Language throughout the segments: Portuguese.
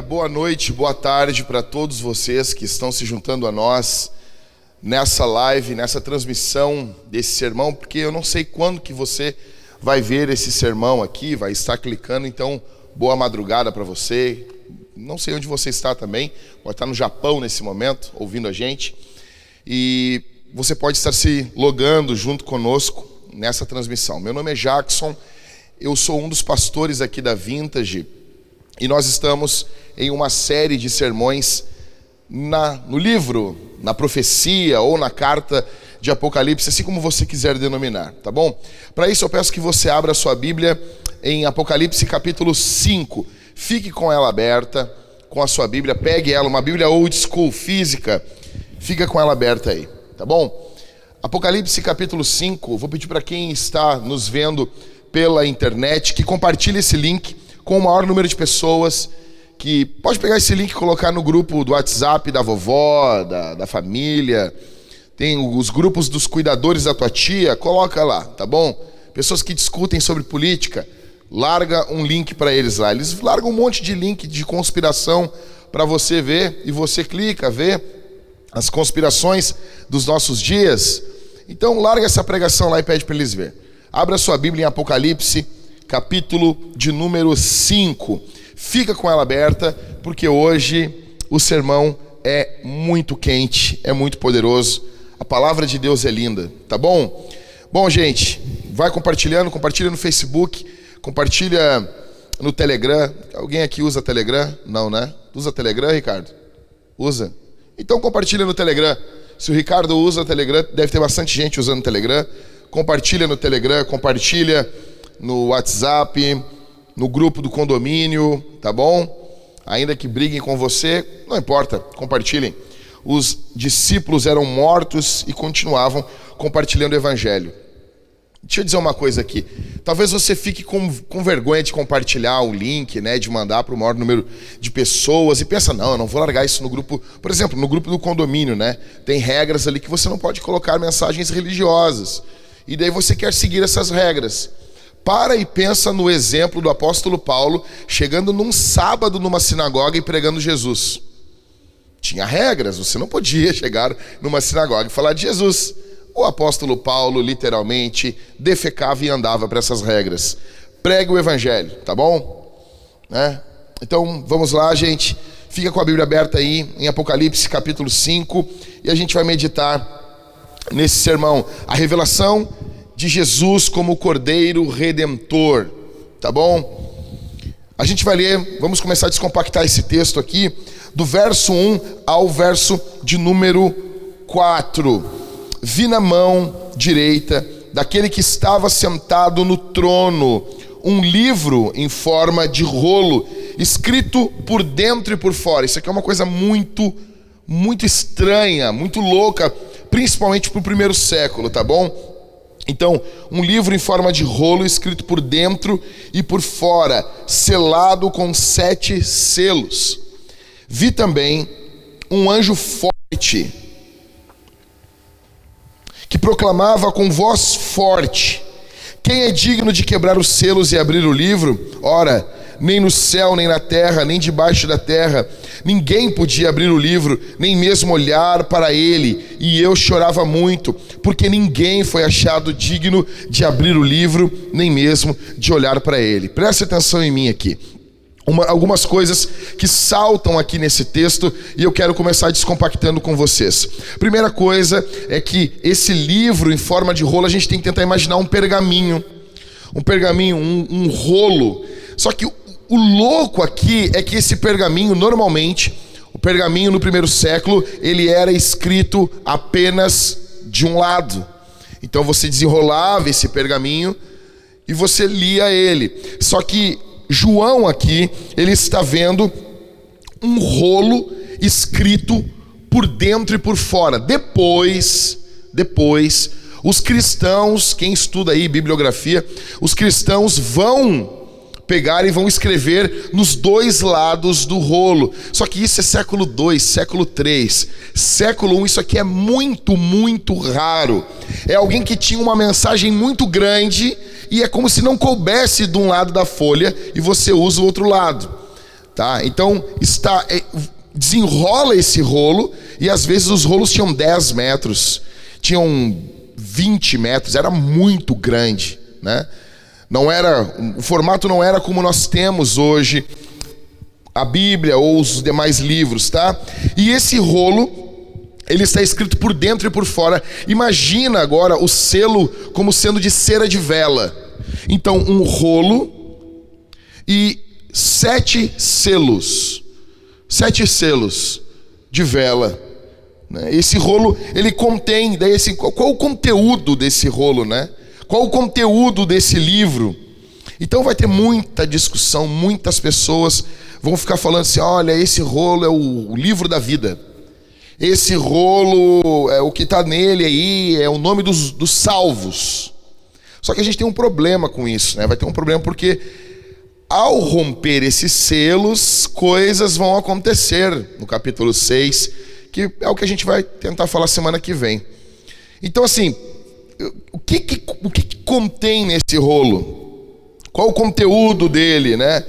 boa noite, boa tarde para todos vocês que estão se juntando a nós nessa live, nessa transmissão desse sermão, porque eu não sei quando que você vai ver esse sermão aqui, vai estar clicando, então boa madrugada para você. Não sei onde você está também, pode estar no Japão nesse momento, ouvindo a gente. E você pode estar se logando junto conosco nessa transmissão. Meu nome é Jackson, eu sou um dos pastores aqui da Vintage e nós estamos em uma série de sermões na, no livro, na profecia ou na carta de Apocalipse, assim como você quiser denominar, tá bom? Para isso eu peço que você abra a sua Bíblia em Apocalipse capítulo 5. Fique com ela aberta, com a sua Bíblia, pegue ela, uma Bíblia old school física, fica com ela aberta aí, tá bom? Apocalipse capítulo 5, vou pedir para quem está nos vendo pela internet que compartilhe esse link com o maior número de pessoas que pode pegar esse link e colocar no grupo do WhatsApp da vovó, da, da família. Tem os grupos dos cuidadores da tua tia, coloca lá, tá bom? Pessoas que discutem sobre política, larga um link para eles lá. Eles largam um monte de link de conspiração para você ver e você clica, vê as conspirações dos nossos dias. Então larga essa pregação lá e pede para eles ver. Abra sua Bíblia em Apocalipse capítulo de número 5. Fica com ela aberta, porque hoje o sermão é muito quente, é muito poderoso. A palavra de Deus é linda, tá bom? Bom, gente, vai compartilhando, compartilha no Facebook, compartilha no Telegram. Alguém aqui usa Telegram? Não, né? Usa Telegram, Ricardo? Usa? Então compartilha no Telegram. Se o Ricardo usa o Telegram, deve ter bastante gente usando o Telegram. Compartilha no Telegram, compartilha no WhatsApp, no grupo do condomínio, tá bom? Ainda que briguem com você, não importa, compartilhem. Os discípulos eram mortos e continuavam compartilhando o evangelho. Deixa eu dizer uma coisa aqui. Talvez você fique com, com vergonha de compartilhar o link, né, de mandar para o maior número de pessoas e pensa, não, eu não vou largar isso no grupo. Por exemplo, no grupo do condomínio, né? Tem regras ali que você não pode colocar mensagens religiosas. E daí você quer seguir essas regras. Para e pensa no exemplo do apóstolo Paulo chegando num sábado numa sinagoga e pregando Jesus. Tinha regras, você não podia chegar numa sinagoga e falar de Jesus. O apóstolo Paulo literalmente defecava e andava para essas regras. Pregue o evangelho, tá bom? Né? Então vamos lá, gente. Fica com a Bíblia aberta aí em Apocalipse capítulo 5 e a gente vai meditar nesse sermão a revelação de Jesus como Cordeiro Redentor, tá bom? A gente vai ler, vamos começar a descompactar esse texto aqui, do verso 1 ao verso de número 4. Vi na mão direita daquele que estava sentado no trono um livro em forma de rolo, escrito por dentro e por fora. Isso aqui é uma coisa muito, muito estranha, muito louca, principalmente para o primeiro século, tá bom? Então, um livro em forma de rolo, escrito por dentro e por fora, selado com sete selos. Vi também um anjo forte, que proclamava com voz forte: Quem é digno de quebrar os selos e abrir o livro? Ora, nem no céu, nem na terra, nem debaixo da terra. Ninguém podia abrir o livro, nem mesmo olhar para ele. E eu chorava muito, porque ninguém foi achado digno de abrir o livro, nem mesmo de olhar para ele. Preste atenção em mim aqui. Uma, algumas coisas que saltam aqui nesse texto e eu quero começar descompactando com vocês. Primeira coisa é que esse livro em forma de rolo, a gente tem que tentar imaginar um pergaminho. Um pergaminho, um, um rolo. Só que o louco aqui é que esse pergaminho, normalmente, o pergaminho no primeiro século, ele era escrito apenas de um lado. Então você desenrolava esse pergaminho e você lia ele. Só que João aqui, ele está vendo um rolo escrito por dentro e por fora. Depois, depois, os cristãos, quem estuda aí bibliografia, os cristãos vão pegar e vão escrever nos dois lados do rolo. Só que isso é século 2, século 3. Século 1, um, isso aqui é muito, muito raro. É alguém que tinha uma mensagem muito grande e é como se não coubesse de um lado da folha e você usa o outro lado. tá? Então está é, desenrola esse rolo e às vezes os rolos tinham 10 metros, tinham 20 metros, era muito grande, né? Não era, o formato não era como nós temos hoje a Bíblia ou os demais livros, tá? E esse rolo ele está escrito por dentro e por fora. Imagina agora o selo como sendo de cera de vela. Então, um rolo e sete selos. Sete selos de vela. Né? Esse rolo, ele contém, daí qual o conteúdo desse rolo, né? Qual o conteúdo desse livro? Então vai ter muita discussão, muitas pessoas vão ficar falando assim: olha, esse rolo é o livro da vida. Esse rolo, é o que está nele aí, é o nome dos, dos salvos. Só que a gente tem um problema com isso, né? Vai ter um problema porque ao romper esses selos, coisas vão acontecer no capítulo 6, que é o que a gente vai tentar falar semana que vem. Então, assim, o que, que o que, que contém nesse rolo? Qual o conteúdo dele, né?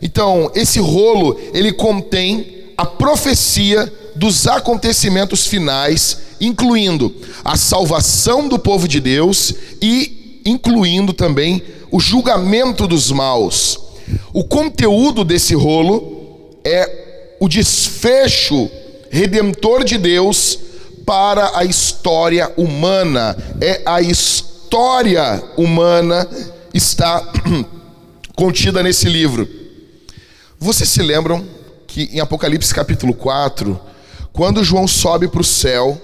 Então, esse rolo, ele contém a profecia dos acontecimentos finais, incluindo a salvação do povo de Deus e incluindo também o julgamento dos maus. O conteúdo desse rolo é o desfecho redentor de Deus para a história humana. É a história humana está contida nesse livro. Vocês se lembram que em Apocalipse capítulo 4, quando João sobe para o céu,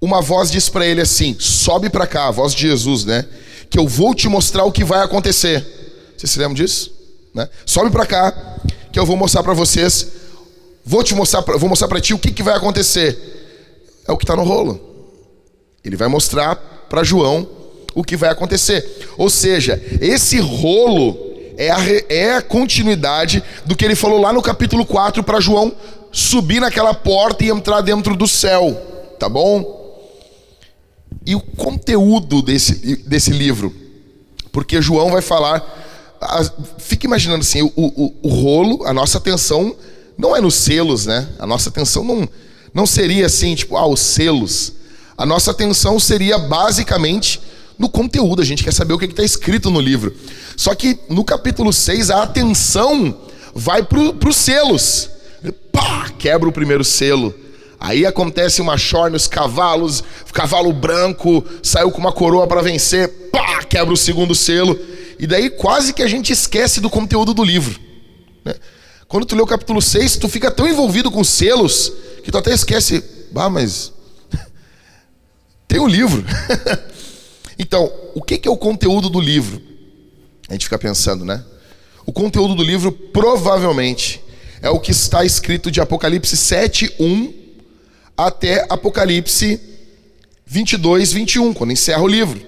uma voz diz para ele assim: sobe para cá, a voz de Jesus, né? Que eu vou te mostrar o que vai acontecer. Vocês se lembram disso? Né? Sobe para cá, que eu vou mostrar para vocês. Vou te mostrar, vou mostrar para ti o que, que vai acontecer. É o que está no rolo. Ele vai mostrar para João o que vai acontecer. Ou seja, esse rolo é a, é a continuidade do que ele falou lá no capítulo 4 para João subir naquela porta e entrar dentro do céu, tá bom? E o conteúdo desse, desse livro, porque João vai falar. Fica imaginando assim: o, o, o rolo, a nossa atenção não é nos selos, né? A nossa atenção não, não seria assim, tipo, ah, os selos. A nossa atenção seria basicamente no conteúdo, a gente quer saber o que está escrito no livro. Só que no capítulo 6, a atenção vai para os selos pá, quebra o primeiro selo. Aí acontece uma chore nos cavalos, cavalo branco saiu com uma coroa para vencer, pá, quebra o segundo selo. E daí quase que a gente esquece do conteúdo do livro. Né? Quando tu lê o capítulo 6, tu fica tão envolvido com selos que tu até esquece, ah, mas tem um livro. então, o que é o conteúdo do livro? A gente fica pensando, né? O conteúdo do livro provavelmente é o que está escrito de Apocalipse 7, 1 até Apocalipse 22, 21, quando encerra o livro.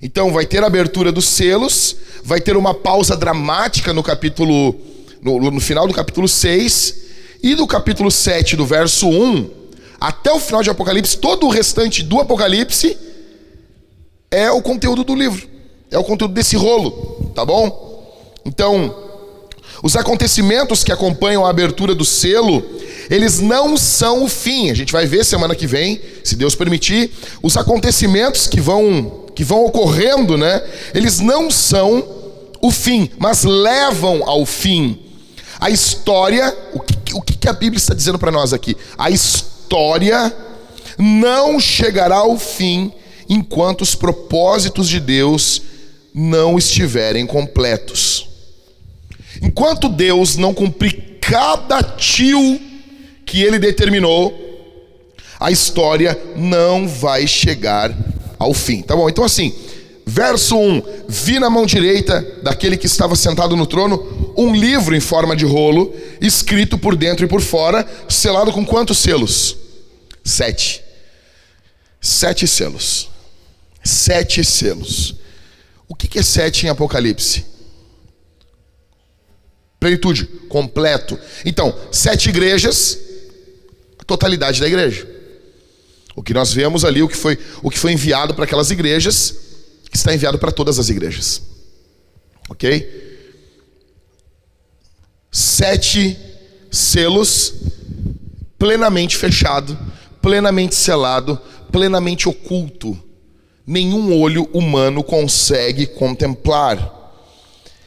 Então vai ter a abertura dos selos, vai ter uma pausa dramática no capítulo no, no, final do capítulo 6 e do capítulo 7, do verso 1 até o final de Apocalipse, todo o restante do Apocalipse é o conteúdo do livro. É o conteúdo desse rolo, tá bom? Então, os acontecimentos que acompanham a abertura do selo, eles não são o fim. A gente vai ver semana que vem, se Deus permitir, os acontecimentos que vão que vão ocorrendo, né? Eles não são o fim, mas levam ao fim. A história, o que, o que a Bíblia está dizendo para nós aqui? A história não chegará ao fim enquanto os propósitos de Deus não estiverem completos. Enquanto Deus não cumprir cada tio que ele determinou, a história não vai chegar ao fim. Tá bom? Então assim, verso 1: Vi na mão direita daquele que estava sentado no trono um livro em forma de rolo, escrito por dentro e por fora, selado com quantos selos? Sete. Sete selos. Sete selos. O que é sete em Apocalipse? Plenitude, completo. Então, sete igrejas, a totalidade da igreja. O que nós vemos ali, o que foi, o que foi enviado para aquelas igrejas, está enviado para todas as igrejas. Ok? Sete selos, plenamente fechado, plenamente selado, plenamente oculto. Nenhum olho humano consegue contemplar.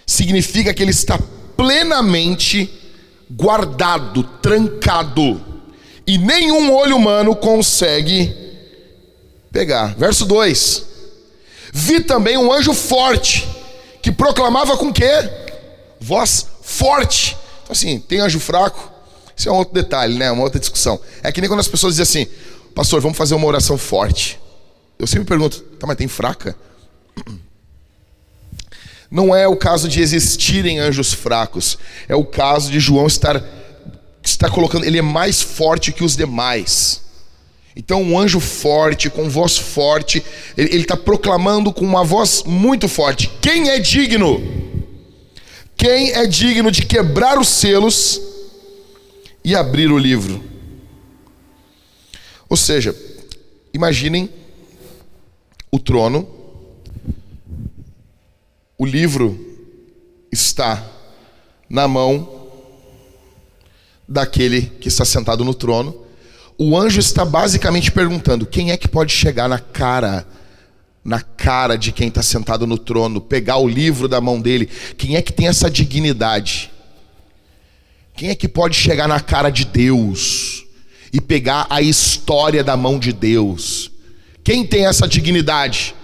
Significa que ele está plenamente guardado, trancado, e nenhum olho humano consegue pegar. Verso 2: Vi também um anjo forte que proclamava com quê? Voz forte. Então, assim, tem anjo fraco? Isso é um outro detalhe, né? Uma outra discussão. É que nem quando as pessoas dizem assim, pastor, vamos fazer uma oração forte. Eu sempre pergunto, tá, mas tem fraca? Não é o caso de existirem anjos fracos, é o caso de João estar, estar colocando, ele é mais forte que os demais. Então, um anjo forte, com voz forte, ele está proclamando com uma voz muito forte: quem é digno? Quem é digno de quebrar os selos e abrir o livro? Ou seja, imaginem o trono, o livro está na mão daquele que está sentado no trono o anjo está basicamente perguntando: quem é que pode chegar na cara, na cara de quem está sentado no trono, pegar o livro da mão dele? Quem é que tem essa dignidade? Quem é que pode chegar na cara de Deus e pegar a história da mão de Deus? Quem tem essa dignidade?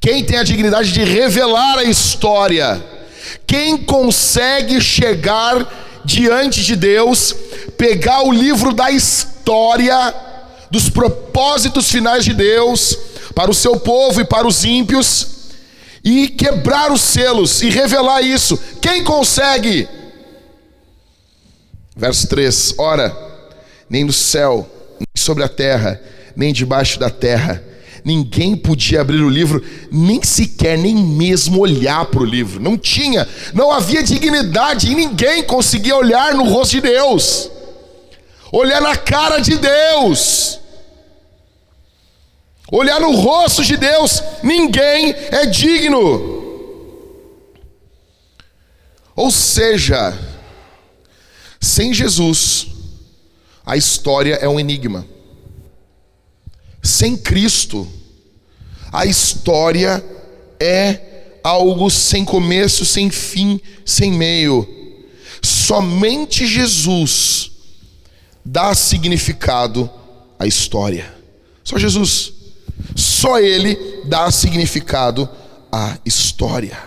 Quem tem a dignidade de revelar a história? Quem consegue chegar diante de Deus, pegar o livro da história? dos propósitos finais de Deus para o seu povo e para os ímpios e quebrar os selos e revelar isso. Quem consegue? Verso 3: Ora, nem no céu, nem sobre a terra, nem debaixo da terra, ninguém podia abrir o livro, nem sequer, nem mesmo olhar para o livro. Não tinha, não havia dignidade e ninguém conseguia olhar no rosto de Deus olhar na cara de Deus, olhar no rosto de Deus, ninguém é digno. Ou seja, sem Jesus, a história é um enigma. Sem Cristo, a história é algo sem começo, sem fim, sem meio. Somente Jesus dá significado à história. Só Jesus. Só Ele dá significado à história.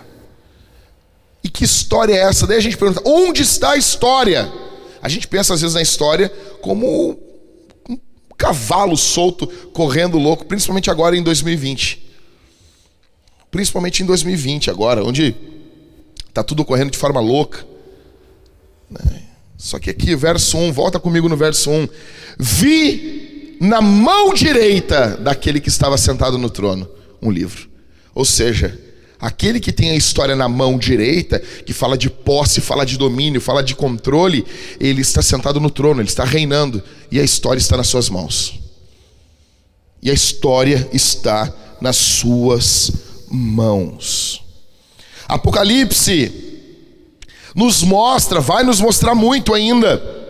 E que história é essa? Daí a gente pergunta: onde está a história? A gente pensa às vezes na história como um cavalo solto correndo louco, principalmente agora em 2020. Principalmente em 2020 agora, onde está tudo correndo de forma louca. Né? Só que aqui, verso 1, volta comigo no verso 1. Vi na mão direita daquele que estava sentado no trono um livro. Ou seja, aquele que tem a história na mão direita, que fala de posse, fala de domínio, fala de controle, ele está sentado no trono, ele está reinando e a história está nas suas mãos. E a história está nas suas mãos. Apocalipse nos mostra, vai nos mostrar muito ainda.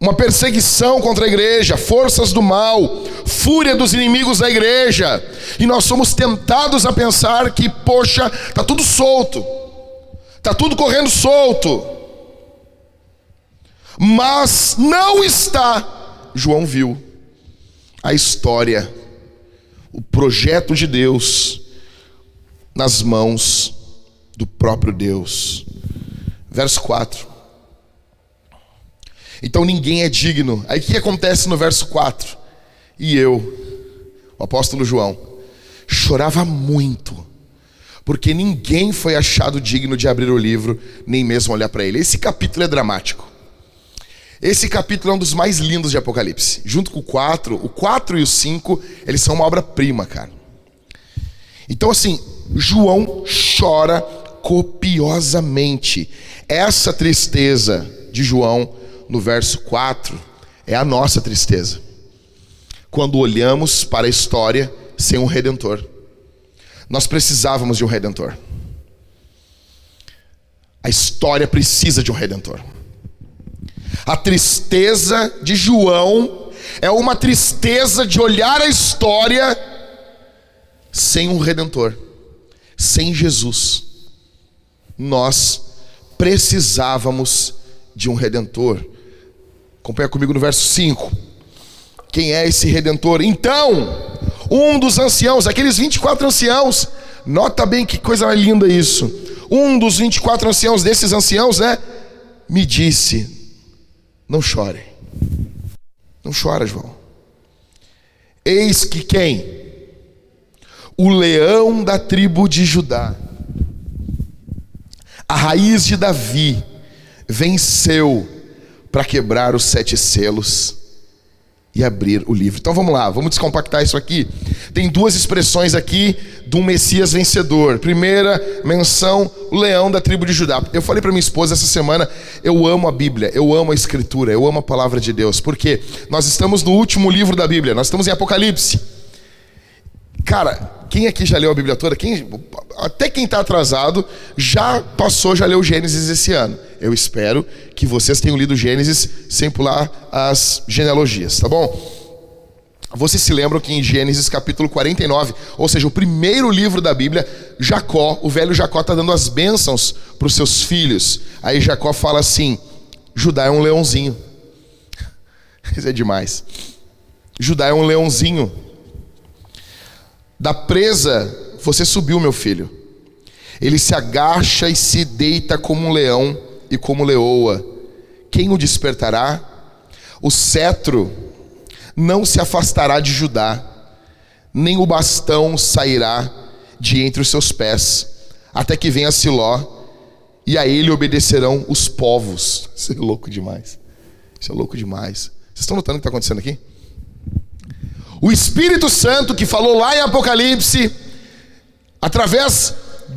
Uma perseguição contra a igreja, forças do mal, fúria dos inimigos da igreja. E nós somos tentados a pensar que, poxa, tá tudo solto. Tá tudo correndo solto. Mas não está. João viu a história, o projeto de Deus nas mãos do próprio Deus. Verso 4. Então ninguém é digno. Aí o que acontece no verso 4? E eu, o apóstolo João, chorava muito, porque ninguém foi achado digno de abrir o livro, nem mesmo olhar para ele. Esse capítulo é dramático. Esse capítulo é um dos mais lindos de Apocalipse. Junto com o 4, o 4 e o 5, eles são uma obra-prima, cara. Então, assim, João chora copiosamente. Essa tristeza de João, no verso 4, é a nossa tristeza. Quando olhamos para a história sem um redentor. Nós precisávamos de um redentor. A história precisa de um redentor. A tristeza de João é uma tristeza de olhar a história sem um redentor, sem Jesus. Nós precisávamos de um redentor. Acompanha comigo no verso 5. Quem é esse redentor? Então, um dos anciãos, aqueles 24 anciãos, nota bem que coisa linda isso. Um dos 24 anciãos, desses anciãos, né, me disse: Não chore. Não chora, João. Eis que quem? O leão da tribo de Judá, a raiz de Davi, venceu para quebrar os sete selos e abrir o livro. Então vamos lá, vamos descompactar isso aqui. Tem duas expressões aqui um Messias vencedor. Primeira menção, o leão da tribo de Judá. Eu falei para minha esposa essa semana, eu amo a Bíblia, eu amo a Escritura, eu amo a palavra de Deus, porque nós estamos no último livro da Bíblia, nós estamos em Apocalipse. Cara, quem aqui já leu a Bíblia toda? Quem, até quem está atrasado já passou, já leu Gênesis esse ano. Eu espero que vocês tenham lido Gênesis sem pular as genealogias, tá bom? Vocês se lembram que em Gênesis capítulo 49, ou seja, o primeiro livro da Bíblia, Jacó, o velho Jacó está dando as bênçãos para os seus filhos. Aí Jacó fala assim: Judá é um leãozinho. Isso é demais. Judá é um leãozinho. Da presa você subiu, meu filho. Ele se agacha e se deita como um leão e como leoa. Quem o despertará? O cetro não se afastará de Judá, nem o bastão sairá de entre os seus pés, até que venha Siló, e a ele obedecerão os povos. Isso é louco demais. Isso é louco demais. Vocês estão notando o que está acontecendo aqui? O Espírito Santo que falou lá em Apocalipse, através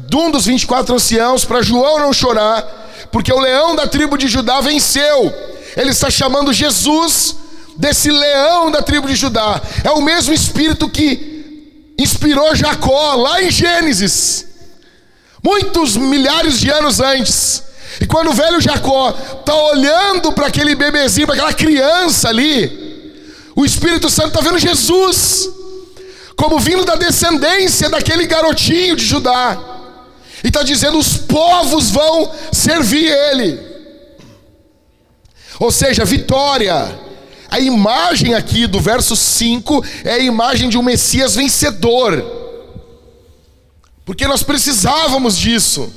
de um dos 24 anciãos, para João não chorar, porque o leão da tribo de Judá venceu. Ele está chamando Jesus desse leão da tribo de Judá. É o mesmo Espírito que inspirou Jacó lá em Gênesis, muitos milhares de anos antes. E quando o velho Jacó está olhando para aquele bebezinho, para aquela criança ali, o Espírito Santo está vendo Jesus como vindo da descendência daquele garotinho de Judá. E está dizendo: os povos vão servir Ele. Ou seja, vitória. A imagem aqui do verso 5 é a imagem de um Messias vencedor. Porque nós precisávamos disso.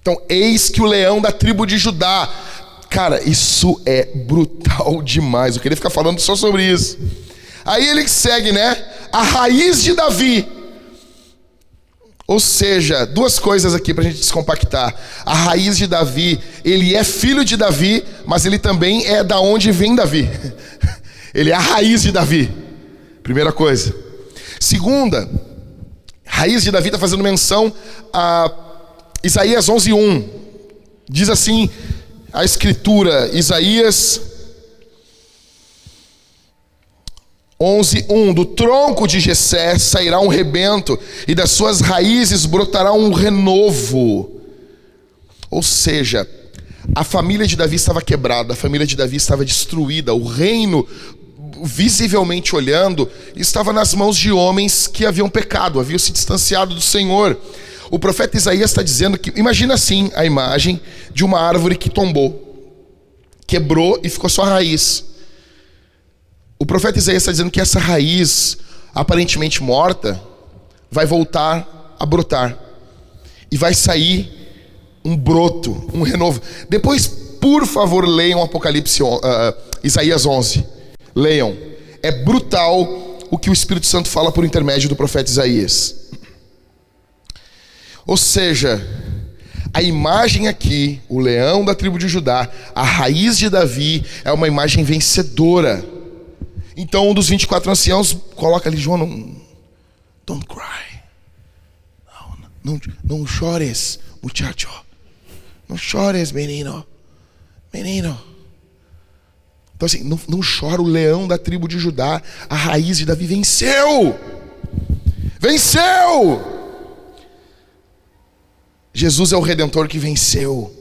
Então, eis que o leão da tribo de Judá Cara, isso é brutal demais. Eu queria ficar falando só sobre isso. Aí ele segue, né? A raiz de Davi. Ou seja, duas coisas aqui para a gente descompactar. A raiz de Davi, ele é filho de Davi, mas ele também é da onde vem Davi. Ele é a raiz de Davi. Primeira coisa. Segunda, raiz de Davi está fazendo menção a Isaías 11:1. Diz assim: a escritura, Isaías 11:1 Do tronco de Jessé sairá um rebento e das suas raízes brotará um renovo. Ou seja, a família de Davi estava quebrada, a família de Davi estava destruída, o reino visivelmente olhando, estava nas mãos de homens que haviam pecado, haviam se distanciado do Senhor. O profeta Isaías está dizendo que, imagina assim a imagem de uma árvore que tombou, quebrou e ficou só a raiz. O profeta Isaías está dizendo que essa raiz, aparentemente morta, vai voltar a brotar e vai sair um broto, um renovo. Depois, por favor, leiam Apocalipse, uh, Isaías 11. Leiam. É brutal o que o Espírito Santo fala por intermédio do profeta Isaías. Ou seja, a imagem aqui, o leão da tribo de Judá, a raiz de Davi, é uma imagem vencedora. Então um dos 24 anciãos coloca ali, João, não, don't cry. Não, não, não chores, muchacho. Não chores, menino. Menino. Então assim, não, não chora o leão da tribo de Judá, a raiz de Davi venceu. Venceu! Jesus é o redentor que venceu.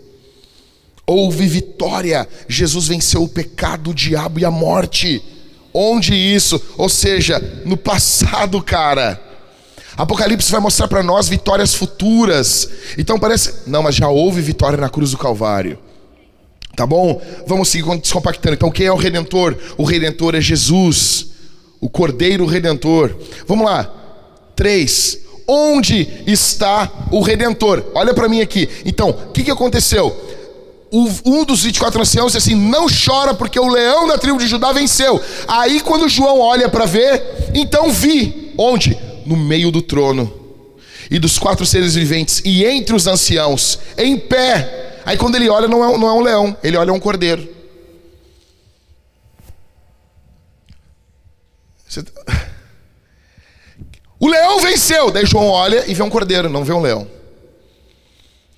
Houve vitória. Jesus venceu o pecado, o diabo e a morte. Onde isso? Ou seja, no passado, cara. Apocalipse vai mostrar para nós vitórias futuras. Então parece, não, mas já houve vitória na cruz do Calvário. Tá bom? Vamos seguir descompactando. Então, quem é o redentor? O redentor é Jesus, o Cordeiro Redentor. Vamos lá. Três. Onde está o redentor? Olha para mim aqui. Então, o que, que aconteceu? um dos 24 anciãos disse assim: Não chora, porque o leão da tribo de Judá venceu. Aí, quando João olha para ver, então vi. Onde? No meio do trono. E dos quatro seres viventes, e entre os anciãos, em pé. Aí, quando ele olha, não é, não é um leão, ele olha um cordeiro. Tá- o leão venceu. Daí João olha e vê um cordeiro, não vê um leão.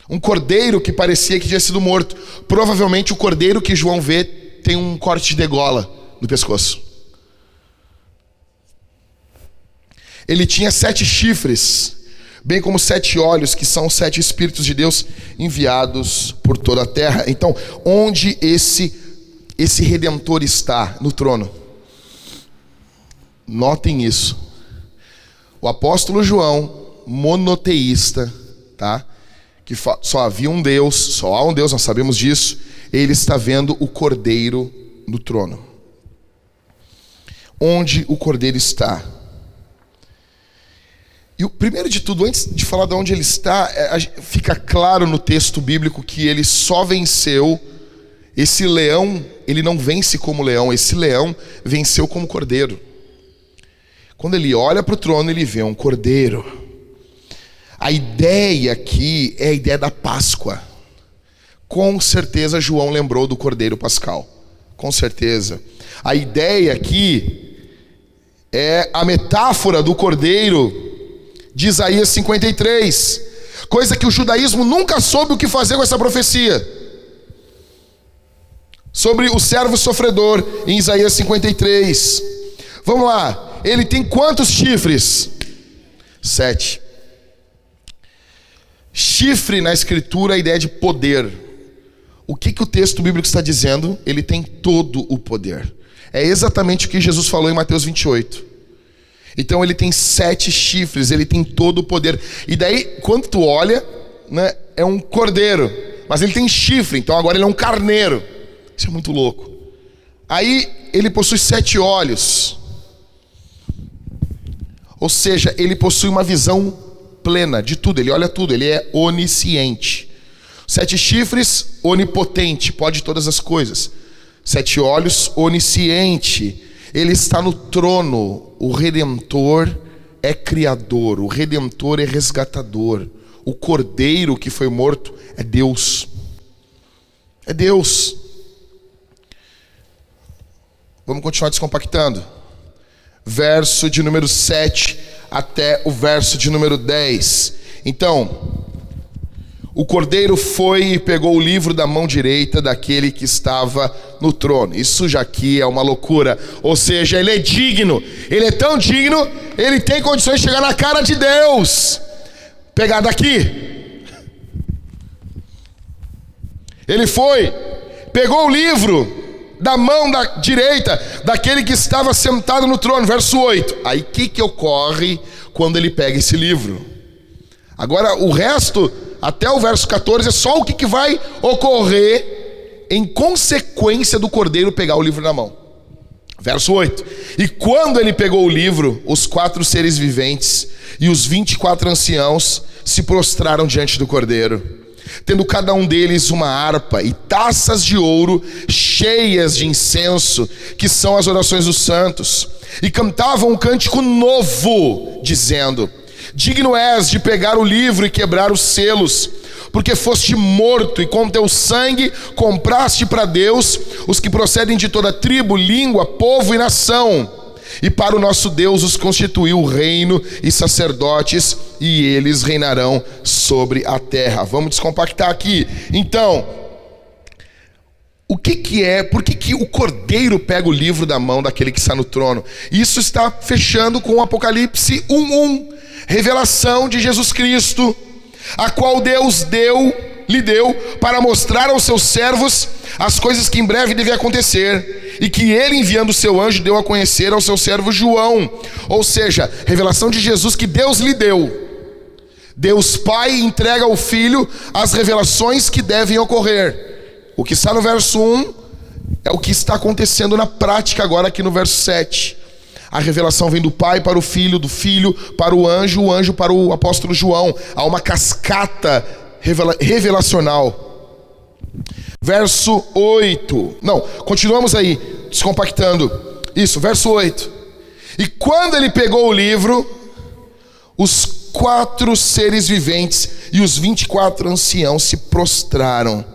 Um cordeiro que parecia que tinha sido morto. Provavelmente o cordeiro que João vê tem um corte de degola no pescoço. Ele tinha sete chifres, bem como sete olhos, que são sete espíritos de Deus enviados por toda a terra. Então, onde esse esse redentor está no trono? Notem isso. O apóstolo João, monoteísta, tá? que só havia um Deus, só há um Deus, nós sabemos disso, ele está vendo o cordeiro no trono. Onde o cordeiro está? E o primeiro de tudo, antes de falar de onde ele está, é, fica claro no texto bíblico que ele só venceu. Esse leão, ele não vence como leão, esse leão venceu como cordeiro. Quando ele olha para o trono, ele vê um cordeiro a ideia aqui é a ideia da Páscoa. Com certeza João lembrou do Cordeiro Pascal. Com certeza. A ideia aqui é a metáfora do Cordeiro de Isaías 53. Coisa que o judaísmo nunca soube o que fazer com essa profecia. Sobre o servo sofredor em Isaías 53. Vamos lá. Ele tem quantos chifres? Sete. Chifre na escritura é a ideia de poder. O que, que o texto bíblico está dizendo? Ele tem todo o poder. É exatamente o que Jesus falou em Mateus 28. Então ele tem sete chifres, ele tem todo o poder. E daí, quando tu olha, né, é um cordeiro, mas ele tem chifre, então agora ele é um carneiro. Isso é muito louco. Aí ele possui sete olhos. Ou seja, ele possui uma visão plena de tudo, ele olha tudo, ele é onisciente. Sete chifres, onipotente, pode todas as coisas. Sete olhos, onisciente. Ele está no trono. O redentor é criador, o redentor é resgatador. O cordeiro que foi morto é Deus. É Deus. Vamos continuar descompactando. Verso de número 7 até o verso de número 10. Então, o cordeiro foi e pegou o livro da mão direita daquele que estava no trono. Isso já aqui é uma loucura. Ou seja, ele é digno. Ele é tão digno, ele tem condições de chegar na cara de Deus. Pegar daqui. Ele foi, pegou o livro da mão da direita daquele que estava sentado no trono, verso 8. Aí o que, que ocorre quando ele pega esse livro? Agora, o resto, até o verso 14, é só o que, que vai ocorrer em consequência do cordeiro pegar o livro na mão. Verso 8: E quando ele pegou o livro, os quatro seres viventes e os vinte e quatro anciãos se prostraram diante do cordeiro tendo cada um deles uma harpa e taças de ouro cheias de incenso, que são as orações dos santos, e cantavam um cântico novo, dizendo: Digno és de pegar o livro e quebrar os selos, porque foste morto e com teu sangue compraste para Deus os que procedem de toda tribo, língua, povo e nação e para o nosso Deus os constituiu reino e sacerdotes, e eles reinarão sobre a terra. Vamos descompactar aqui. Então, o que, que é, por que, que o cordeiro pega o livro da mão daquele que está no trono? Isso está fechando com o Apocalipse 1:1, revelação de Jesus Cristo. a qual Deus deu, lhe deu, para mostrar aos seus servos as coisas que em breve devem acontecer, e que ele, enviando o seu anjo, deu a conhecer ao seu servo João. Ou seja, revelação de Jesus que Deus lhe deu. Deus Pai entrega ao Filho as revelações que devem ocorrer. O que está no verso 1 é o que está acontecendo na prática agora aqui no verso 7. A revelação vem do Pai para o Filho, do Filho para o anjo, o anjo para o apóstolo João. Há uma cascata revelacional. Verso 8. Não, continuamos aí, descompactando. Isso, verso 8. E quando ele pegou o livro, os quatro seres viventes e os 24 anciãos se prostraram.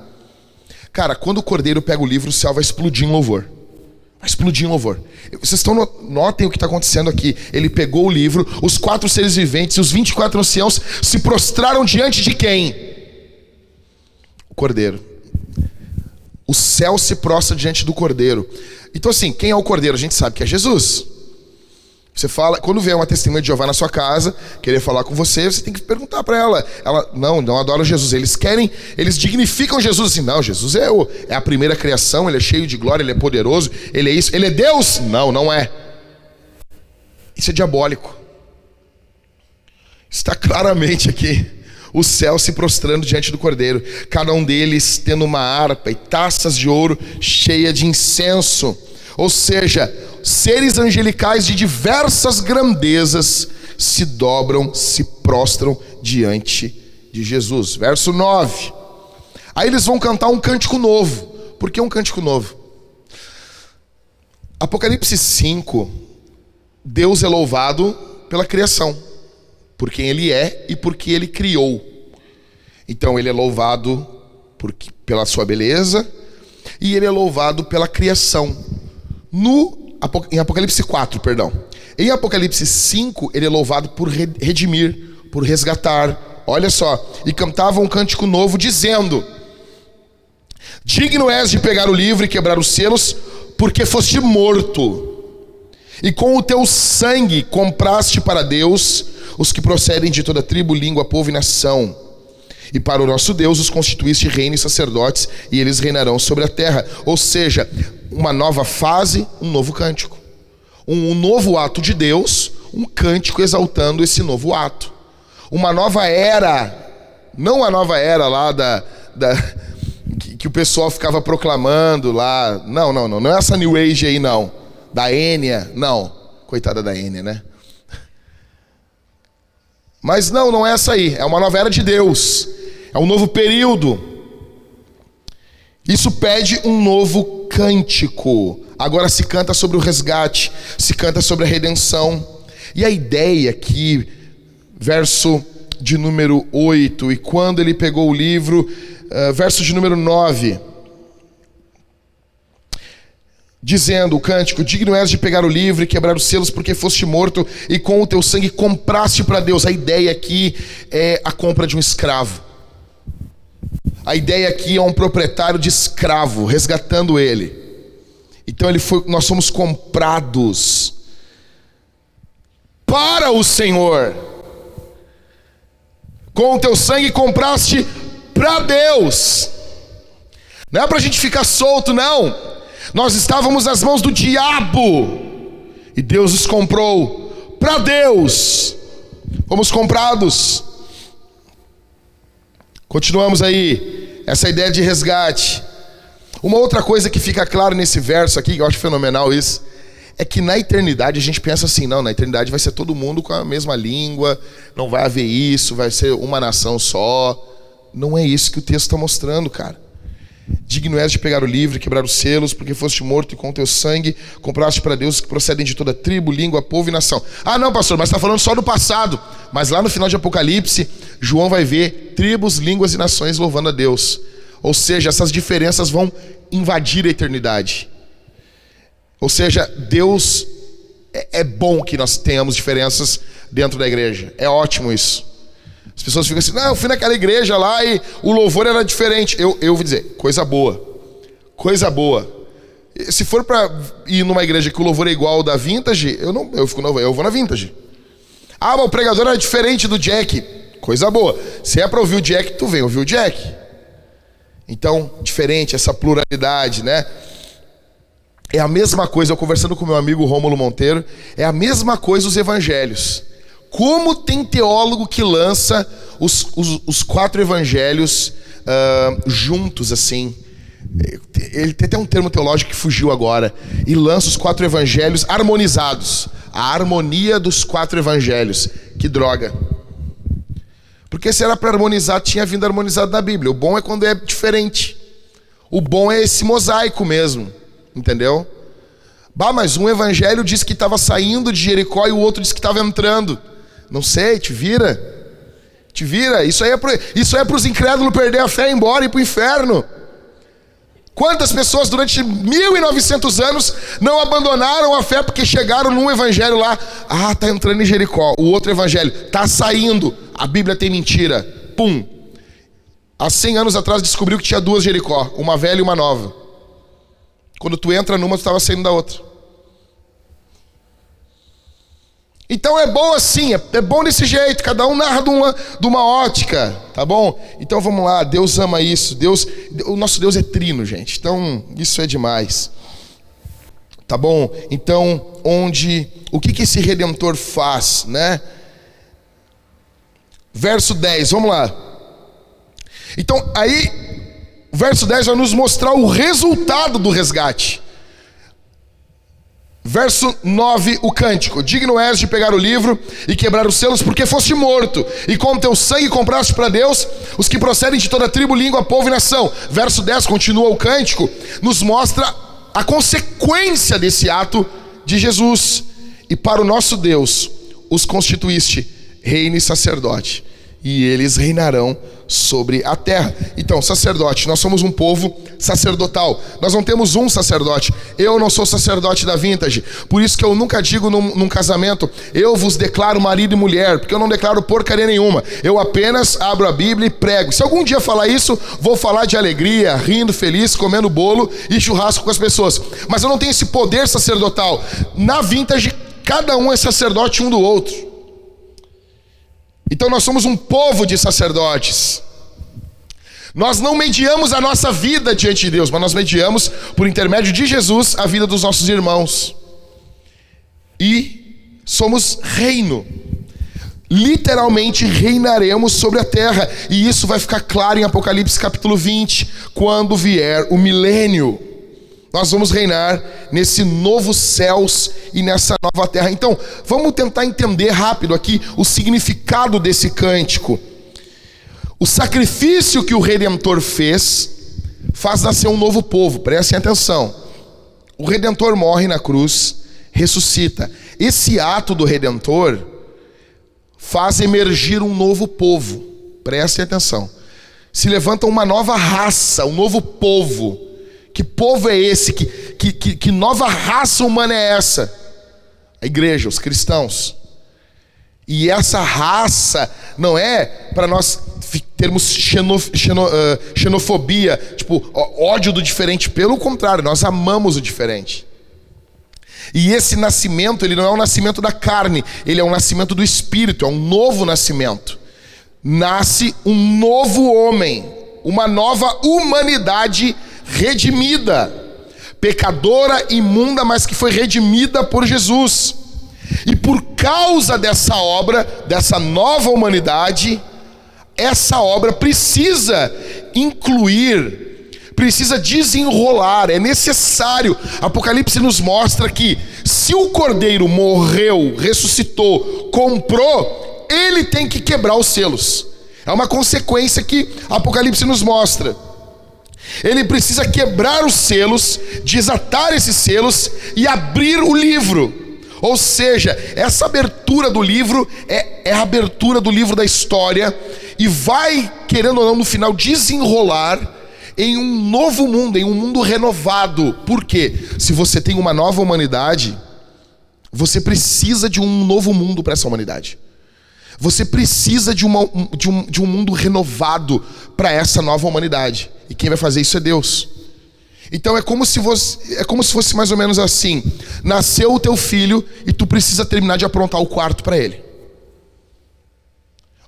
Cara, quando o cordeiro pega o livro, o céu vai explodir em louvor. Vai explodir em louvor. Vocês estão notem o que está acontecendo aqui. Ele pegou o livro, os quatro seres viventes e os 24 anciãos se prostraram diante de quem? O cordeiro. O céu se prostra diante do cordeiro. Então, assim, quem é o cordeiro? A gente sabe que é Jesus. Você fala, quando vem uma testemunha de Jeová na sua casa, querer falar com você, você tem que perguntar para ela. Ela, não, não adora Jesus. Eles querem, eles dignificam Jesus assim. Não, Jesus é, o, é a primeira criação, ele é cheio de glória, ele é poderoso, ele é isso, ele é Deus. Não, não é. Isso é diabólico. Está claramente aqui o céu se prostrando diante do cordeiro, cada um deles tendo uma harpa e taças de ouro cheia de incenso. Ou seja, seres angelicais de diversas grandezas se dobram, se prostram diante de Jesus. Verso 9. Aí eles vão cantar um cântico novo. Por que um cântico novo? Apocalipse 5, Deus é louvado pela criação, por quem Ele é e por que Ele criou. Então Ele é louvado por, pela sua beleza e Ele é louvado pela criação. No em Apocalipse 4, perdão. Em Apocalipse 5, ele é louvado por redimir, por resgatar. Olha só, e cantava um cântico novo dizendo: Digno és de pegar o livro e quebrar os selos, porque foste morto. E com o teu sangue compraste para Deus os que procedem de toda tribo, língua, povo e nação. E para o nosso Deus os constituíste reino e sacerdotes, e eles reinarão sobre a terra. Ou seja, uma nova fase, um novo cântico. Um, novo ato de Deus, um cântico exaltando esse novo ato. Uma nova era, não a nova era lá da, da que, que, o pessoal ficava proclamando lá. Não, não, não, não é essa New Age aí não. Da Enya, não. Coitada da Enya, né? Mas não, não é essa aí. É uma nova era de Deus. É um novo período. Isso pede um novo cântico. Agora se canta sobre o resgate, se canta sobre a redenção. E a ideia aqui, verso de número 8, e quando ele pegou o livro, uh, verso de número 9, dizendo o cântico: Digno és de pegar o livro e quebrar os selos, porque foste morto, e com o teu sangue compraste para Deus. A ideia aqui é a compra de um escravo. A ideia aqui é um proprietário de escravo, resgatando ele. Então ele foi, nós somos comprados para o Senhor. Com o teu sangue compraste para Deus. Não é para a gente ficar solto, não. Nós estávamos nas mãos do diabo e Deus nos comprou para Deus. Fomos comprados. Continuamos aí, essa ideia de resgate. Uma outra coisa que fica claro nesse verso aqui, que eu acho fenomenal isso, é que na eternidade a gente pensa assim, não, na eternidade vai ser todo mundo com a mesma língua, não vai haver isso, vai ser uma nação só. Não é isso que o texto está mostrando, cara. Digno és de pegar o livro e quebrar os selos, porque foste morto e com teu sangue compraste para Deus que procedem de toda tribo, língua, povo e nação. Ah, não, pastor, mas está falando só do passado. Mas lá no final de Apocalipse, João vai ver tribos, línguas e nações louvando a Deus. Ou seja, essas diferenças vão invadir a eternidade. Ou seja, Deus é, é bom que nós tenhamos diferenças dentro da igreja. É ótimo isso. As pessoas ficam assim, não, eu fui naquela igreja lá e o louvor era diferente. Eu, eu vou dizer, coisa boa. Coisa boa. Se for para ir numa igreja que o louvor é igual ao da vintage, eu não, eu fico eu vou na vintage. Ah, mas o pregador era diferente do Jack. Coisa boa. Se é para ouvir o Jack, tu vem ouvir o Jack. Então, diferente, essa pluralidade, né? É a mesma coisa, eu conversando com meu amigo Rômulo Monteiro, é a mesma coisa os evangelhos. Como tem teólogo que lança os, os, os quatro evangelhos uh, juntos, assim. Ele tem até um termo teológico que fugiu agora. E lança os quatro evangelhos harmonizados. A harmonia dos quatro evangelhos. Que droga. Porque se era para harmonizar, tinha vindo harmonizado na Bíblia. O bom é quando é diferente. O bom é esse mosaico mesmo. Entendeu? Bah, mas um evangelho diz que estava saindo de Jericó e o outro diz que estava entrando. Não sei, te vira. Te vira. Isso aí é para é os incrédulos perder a fé e ir embora e ir para o inferno. Quantas pessoas durante 1900 anos não abandonaram a fé porque chegaram num evangelho lá, ah, tá entrando em Jericó. O outro evangelho tá saindo. A Bíblia tem mentira. Pum. Há 100 anos atrás descobriu que tinha duas Jericó, uma velha e uma nova. Quando tu entra numa, tu estava saindo da outra. Então é bom assim, é, é, bom desse jeito, cada um narra de uma, de uma ótica, tá bom? Então vamos lá, Deus ama isso, Deus, o nosso Deus é trino, gente, então isso é demais, tá bom? Então, onde, o que, que esse Redentor faz, né? Verso 10, vamos lá. Então, aí, o verso 10 vai nos mostrar o resultado do resgate. Verso 9, o cântico: Digno és de pegar o livro e quebrar os selos, porque foste morto, e com teu sangue compraste para Deus os que procedem de toda tribo, língua, povo e nação. Verso 10, continua o cântico, nos mostra a consequência desse ato de Jesus. E para o nosso Deus os constituíste reino e sacerdote, e eles reinarão sobre a terra. Então, sacerdote, nós somos um povo sacerdotal. Nós não temos um sacerdote. Eu não sou sacerdote da Vintage. Por isso que eu nunca digo num, num casamento, eu vos declaro marido e mulher, porque eu não declaro porcaria nenhuma. Eu apenas abro a Bíblia e prego. Se algum dia falar isso, vou falar de alegria, rindo, feliz, comendo bolo e churrasco com as pessoas. Mas eu não tenho esse poder sacerdotal. Na Vintage, cada um é sacerdote um do outro. Então nós somos um povo de sacerdotes. Nós não mediamos a nossa vida diante de Deus, mas nós mediamos, por intermédio de Jesus, a vida dos nossos irmãos. E somos reino. Literalmente reinaremos sobre a terra. E isso vai ficar claro em Apocalipse capítulo 20, quando vier o milênio. Nós vamos reinar nesse novo céus e nessa nova terra. Então, vamos tentar entender rápido aqui o significado desse cântico. O sacrifício que o redentor fez faz nascer um novo povo. Prestem atenção. O redentor morre na cruz, ressuscita. Esse ato do redentor faz emergir um novo povo. Prestem atenção. Se levanta uma nova raça, um novo povo que povo é esse? Que, que, que, que nova raça humana é essa? A igreja, os cristãos. E essa raça não é para nós termos xenof, xeno, uh, xenofobia, tipo, ódio do diferente. Pelo contrário, nós amamos o diferente. E esse nascimento, ele não é um nascimento da carne, ele é um nascimento do espírito, é um novo nascimento. Nasce um novo homem, uma nova humanidade redimida, pecadora, imunda, mas que foi redimida por Jesus. E por causa dessa obra, dessa nova humanidade, essa obra precisa incluir, precisa desenrolar, é necessário. Apocalipse nos mostra que se o cordeiro morreu, ressuscitou, comprou, ele tem que quebrar os selos. É uma consequência que Apocalipse nos mostra. Ele precisa quebrar os selos, desatar esses selos e abrir o livro. Ou seja, essa abertura do livro é, é a abertura do livro da história e vai, querendo ou não, no final desenrolar em um novo mundo, em um mundo renovado. Por quê? Se você tem uma nova humanidade, você precisa de um novo mundo para essa humanidade. Você precisa de, uma, de, um, de um mundo renovado para essa nova humanidade. E quem vai fazer isso é Deus. Então é como se fosse, é como se fosse mais ou menos assim: nasceu o teu filho e tu precisa terminar de aprontar o quarto para ele.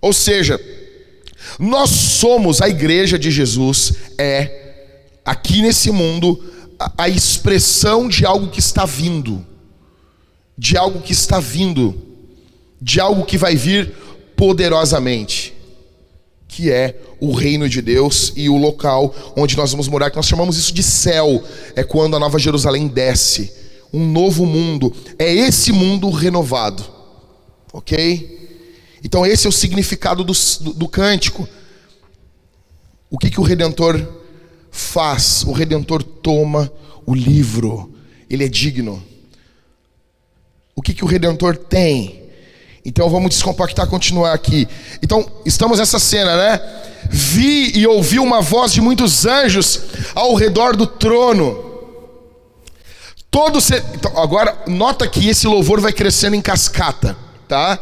Ou seja, nós somos a igreja de Jesus, é aqui nesse mundo a, a expressão de algo que está vindo, de algo que está vindo, de algo que vai vir poderosamente, que é o reino de Deus e o local onde nós vamos morar, que nós chamamos isso de céu, é quando a Nova Jerusalém desce, um novo mundo, é esse mundo renovado, ok? Então, esse é o significado do, do, do cântico. O que, que o Redentor faz? O Redentor toma o livro, ele é digno. O que, que o Redentor tem? Então vamos descompactar, continuar aqui. Então, estamos nessa cena, né? Vi e ouvi uma voz de muitos anjos ao redor do trono. Todo ser... então, agora nota que esse louvor vai crescendo em cascata, tá?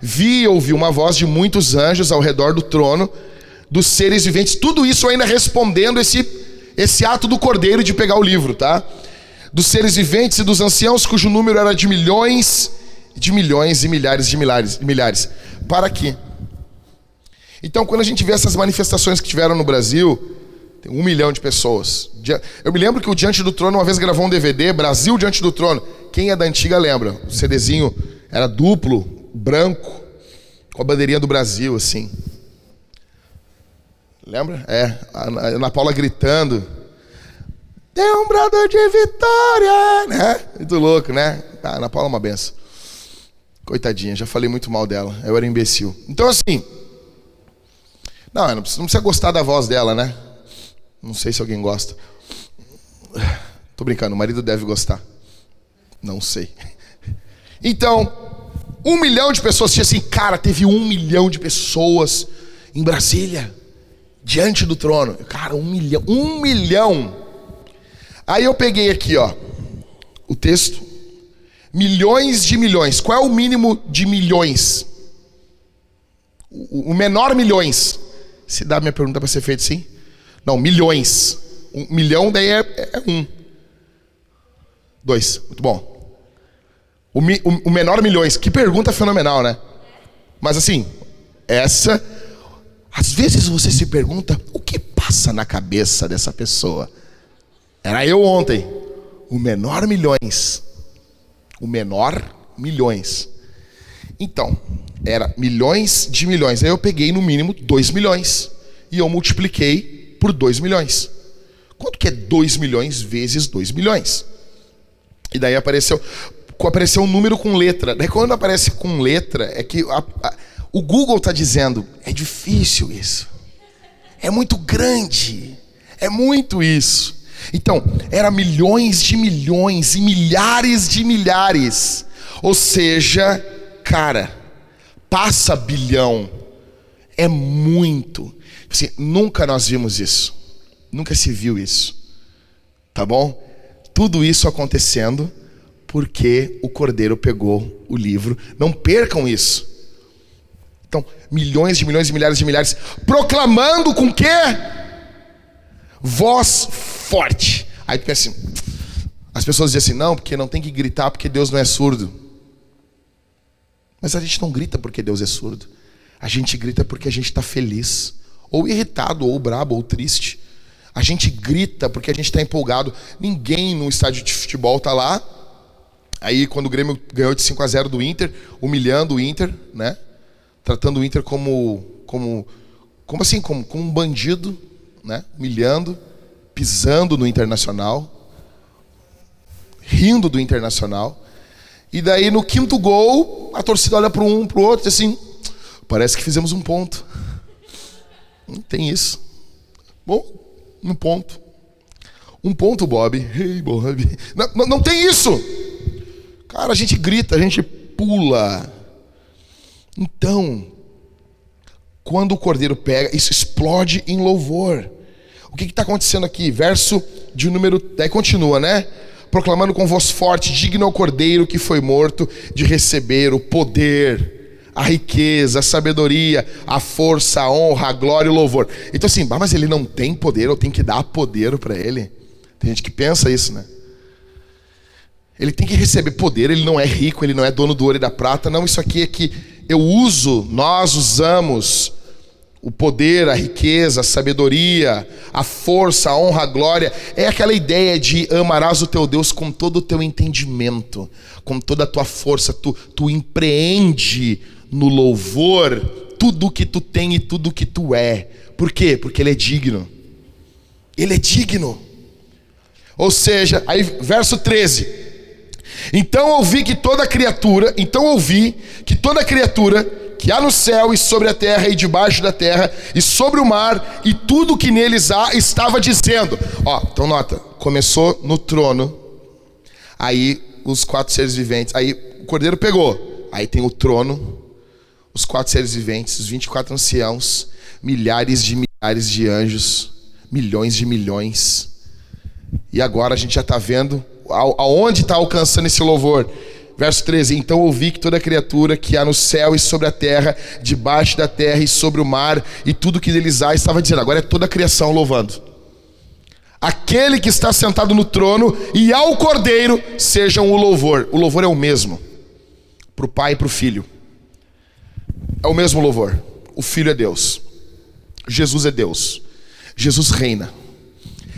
Vi e ouvi uma voz de muitos anjos ao redor do trono, dos seres viventes, tudo isso ainda respondendo esse, esse ato do cordeiro de pegar o livro, tá? Dos seres viventes e dos anciãos, cujo número era de milhões, de milhões e milhares de milhares, milhares. Para quê? Então, quando a gente vê essas manifestações que tiveram no Brasil, tem um milhão de pessoas. Eu me lembro que o Diante do Trono uma vez gravou um DVD, Brasil Diante do Trono. Quem é da antiga lembra? O CDzinho era duplo, branco, com a bandeirinha do Brasil, assim. Lembra? É, a Ana Paula gritando. Tem um brado de vitória, né? Muito louco, né? Ah, Ana Paula é uma benção. Coitadinha, já falei muito mal dela. Eu era imbecil. Então, assim. Não, não precisa, não precisa gostar da voz dela, né? Não sei se alguém gosta. Tô brincando, o marido deve gostar. Não sei. Então, um milhão de pessoas. Tinha assim, cara, teve um milhão de pessoas em Brasília, diante do trono. Cara, um milhão. Um milhão. Aí eu peguei aqui, ó, o texto. Milhões de milhões. Qual é o mínimo de milhões? O menor milhões. Se dá minha pergunta para ser feita assim? Não, milhões. Um milhão daí é, é um. Dois. Muito bom. O, o, o menor milhões. Que pergunta fenomenal, né? Mas assim, essa. Às vezes você se pergunta o que passa na cabeça dessa pessoa. Era eu ontem. O menor milhões. O menor milhões. Então, era milhões de milhões. Aí eu peguei no mínimo 2 milhões. E eu multipliquei por 2 milhões. Quanto que é 2 milhões vezes 2 milhões? E daí apareceu apareceu um número com letra. Daí quando aparece com letra, é que a, a, o Google está dizendo, é difícil isso. É muito grande. É muito isso. Então, era milhões de milhões e milhares de milhares. Ou seja, cara, passa bilhão. É muito. Assim, nunca nós vimos isso. Nunca se viu isso. Tá bom? Tudo isso acontecendo porque o cordeiro pegou o livro. Não percam isso. Então, milhões de milhões e milhares de milhares proclamando com quê? Voz forte. Aí tu pensa assim, as pessoas dizem assim: "Não, porque não tem que gritar porque Deus não é surdo". Mas a gente não grita porque Deus é surdo. A gente grita porque a gente está feliz, ou irritado, ou brabo, ou triste. A gente grita porque a gente está empolgado. Ninguém no estádio de futebol está lá Aí quando o Grêmio ganhou de 5 a 0 do Inter, humilhando o Inter, né? Tratando o Inter como como como assim, como, como um bandido, né? Humilhando, pisando no Internacional, rindo do Internacional. E daí no quinto gol, a torcida olha para um, para o outro e assim, parece que fizemos um ponto. Não tem isso. Bom, um ponto. Um ponto, Bob. Hey, Bob. Não, não, não tem isso. Cara, a gente grita, a gente pula. Então, quando o cordeiro pega, isso explode em louvor. O que está acontecendo aqui? Verso de número 10 continua, né? Proclamando com voz forte: digno ao cordeiro que foi morto de receber o poder, a riqueza, a sabedoria, a força, a honra, a glória e o louvor. Então, assim, mas ele não tem poder, eu tenho que dar poder para ele. Tem gente que pensa isso, né? Ele tem que receber poder, ele não é rico, ele não é dono do ouro e da prata. Não, isso aqui é que eu uso, nós usamos o poder, a riqueza, a sabedoria, a força, a honra, a glória, é aquela ideia de amarás o teu Deus com todo o teu entendimento, com toda a tua força, tu, tu empreende no louvor tudo o que tu tem e tudo o que tu é. Por quê? Porque ele é digno. Ele é digno. Ou seja, aí verso 13. Então ouvi que toda criatura, então ouvi que toda criatura que há no céu e sobre a terra e debaixo da terra e sobre o mar e tudo que neles há estava dizendo. Ó, então nota, começou no trono. Aí os quatro seres viventes, aí o cordeiro pegou. Aí tem o trono, os quatro seres viventes, os 24 anciãos, milhares de milhares de anjos, milhões de milhões. E agora a gente já está vendo aonde está alcançando esse louvor. Verso 13: Então ouvi que toda criatura que há no céu e sobre a terra, debaixo da terra e sobre o mar, e tudo que deles há, estava dizendo. Agora é toda a criação louvando. Aquele que está sentado no trono e ao cordeiro sejam o louvor. O louvor é o mesmo, para o Pai e para o Filho. É o mesmo louvor. O Filho é Deus. Jesus é Deus. Jesus reina.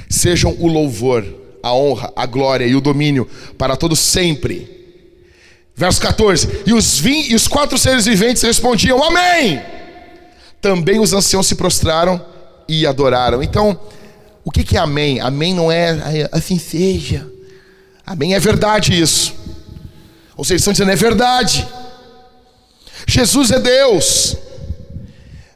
Sejam o louvor, a honra, a glória e o domínio para todos sempre Verso 14: E os, vim, e os quatro seres viventes respondiam: Amém! Também os anciãos se prostraram e adoraram. Então, o que, que é amém? Amém não é assim seja. Amém é verdade isso. Ou seja, eles estão dizendo é verdade. Jesus é Deus.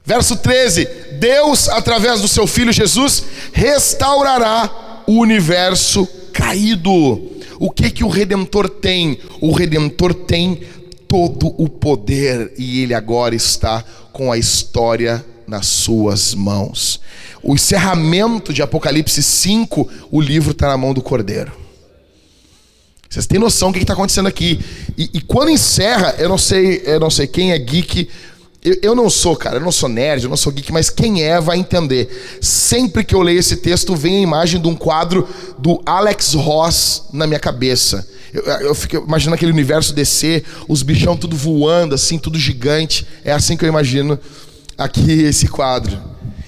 Verso 13: Deus, através do seu filho Jesus, restaurará o universo caído. O que que o redentor tem? O redentor tem todo o poder e ele agora está com a história nas suas mãos. O encerramento de Apocalipse 5, o livro está na mão do Cordeiro. Vocês têm noção do que está acontecendo aqui? E, e, quando encerra, eu não sei, eu não sei quem é geek, eu, eu, não sou, cara, eu não sou nerd, eu não sou geek, mas quem é vai entender. Sempre que eu leio esse texto, vem a imagem de um quadro do Alex Ross na minha cabeça. Eu, eu fico imaginando aquele universo descer, os bichão tudo voando, assim, tudo gigante. É assim que eu imagino aqui esse quadro.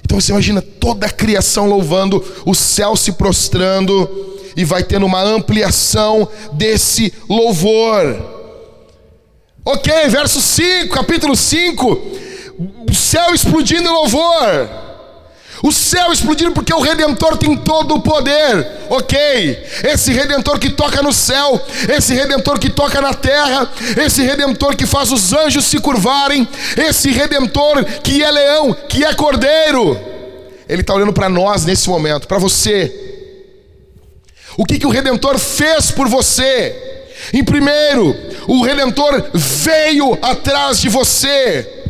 Então você imagina toda a criação louvando, o céu se prostrando, e vai tendo uma ampliação desse louvor. Ok, verso 5, capítulo 5. O céu explodindo em louvor. O céu explodindo porque o Redentor tem todo o poder. Ok, esse Redentor que toca no céu, esse Redentor que toca na terra, esse Redentor que faz os anjos se curvarem, esse Redentor que é leão, que é cordeiro. Ele está olhando para nós nesse momento, para você. O que, que o Redentor fez por você? Em primeiro, o redentor veio atrás de você.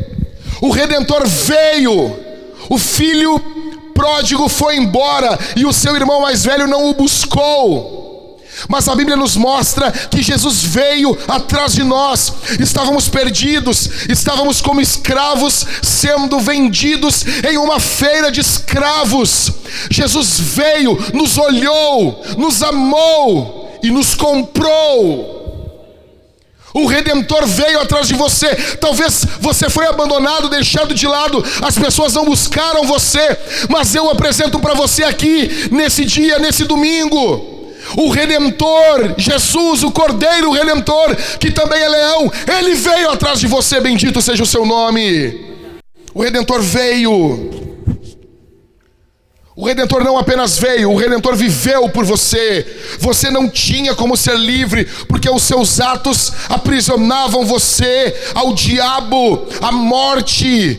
O redentor veio. O filho pródigo foi embora e o seu irmão mais velho não o buscou. Mas a Bíblia nos mostra que Jesus veio atrás de nós. Estávamos perdidos, estávamos como escravos sendo vendidos em uma feira de escravos. Jesus veio, nos olhou, nos amou e nos comprou. O redentor veio atrás de você. Talvez você foi abandonado, deixado de lado, as pessoas não buscaram você, mas eu apresento para você aqui nesse dia, nesse domingo, o redentor, Jesus, o Cordeiro redentor, que também é leão, ele veio atrás de você, bendito seja o seu nome. O redentor veio. O Redentor não apenas veio, o Redentor viveu por você. Você não tinha como ser livre, porque os seus atos aprisionavam você ao diabo, à morte.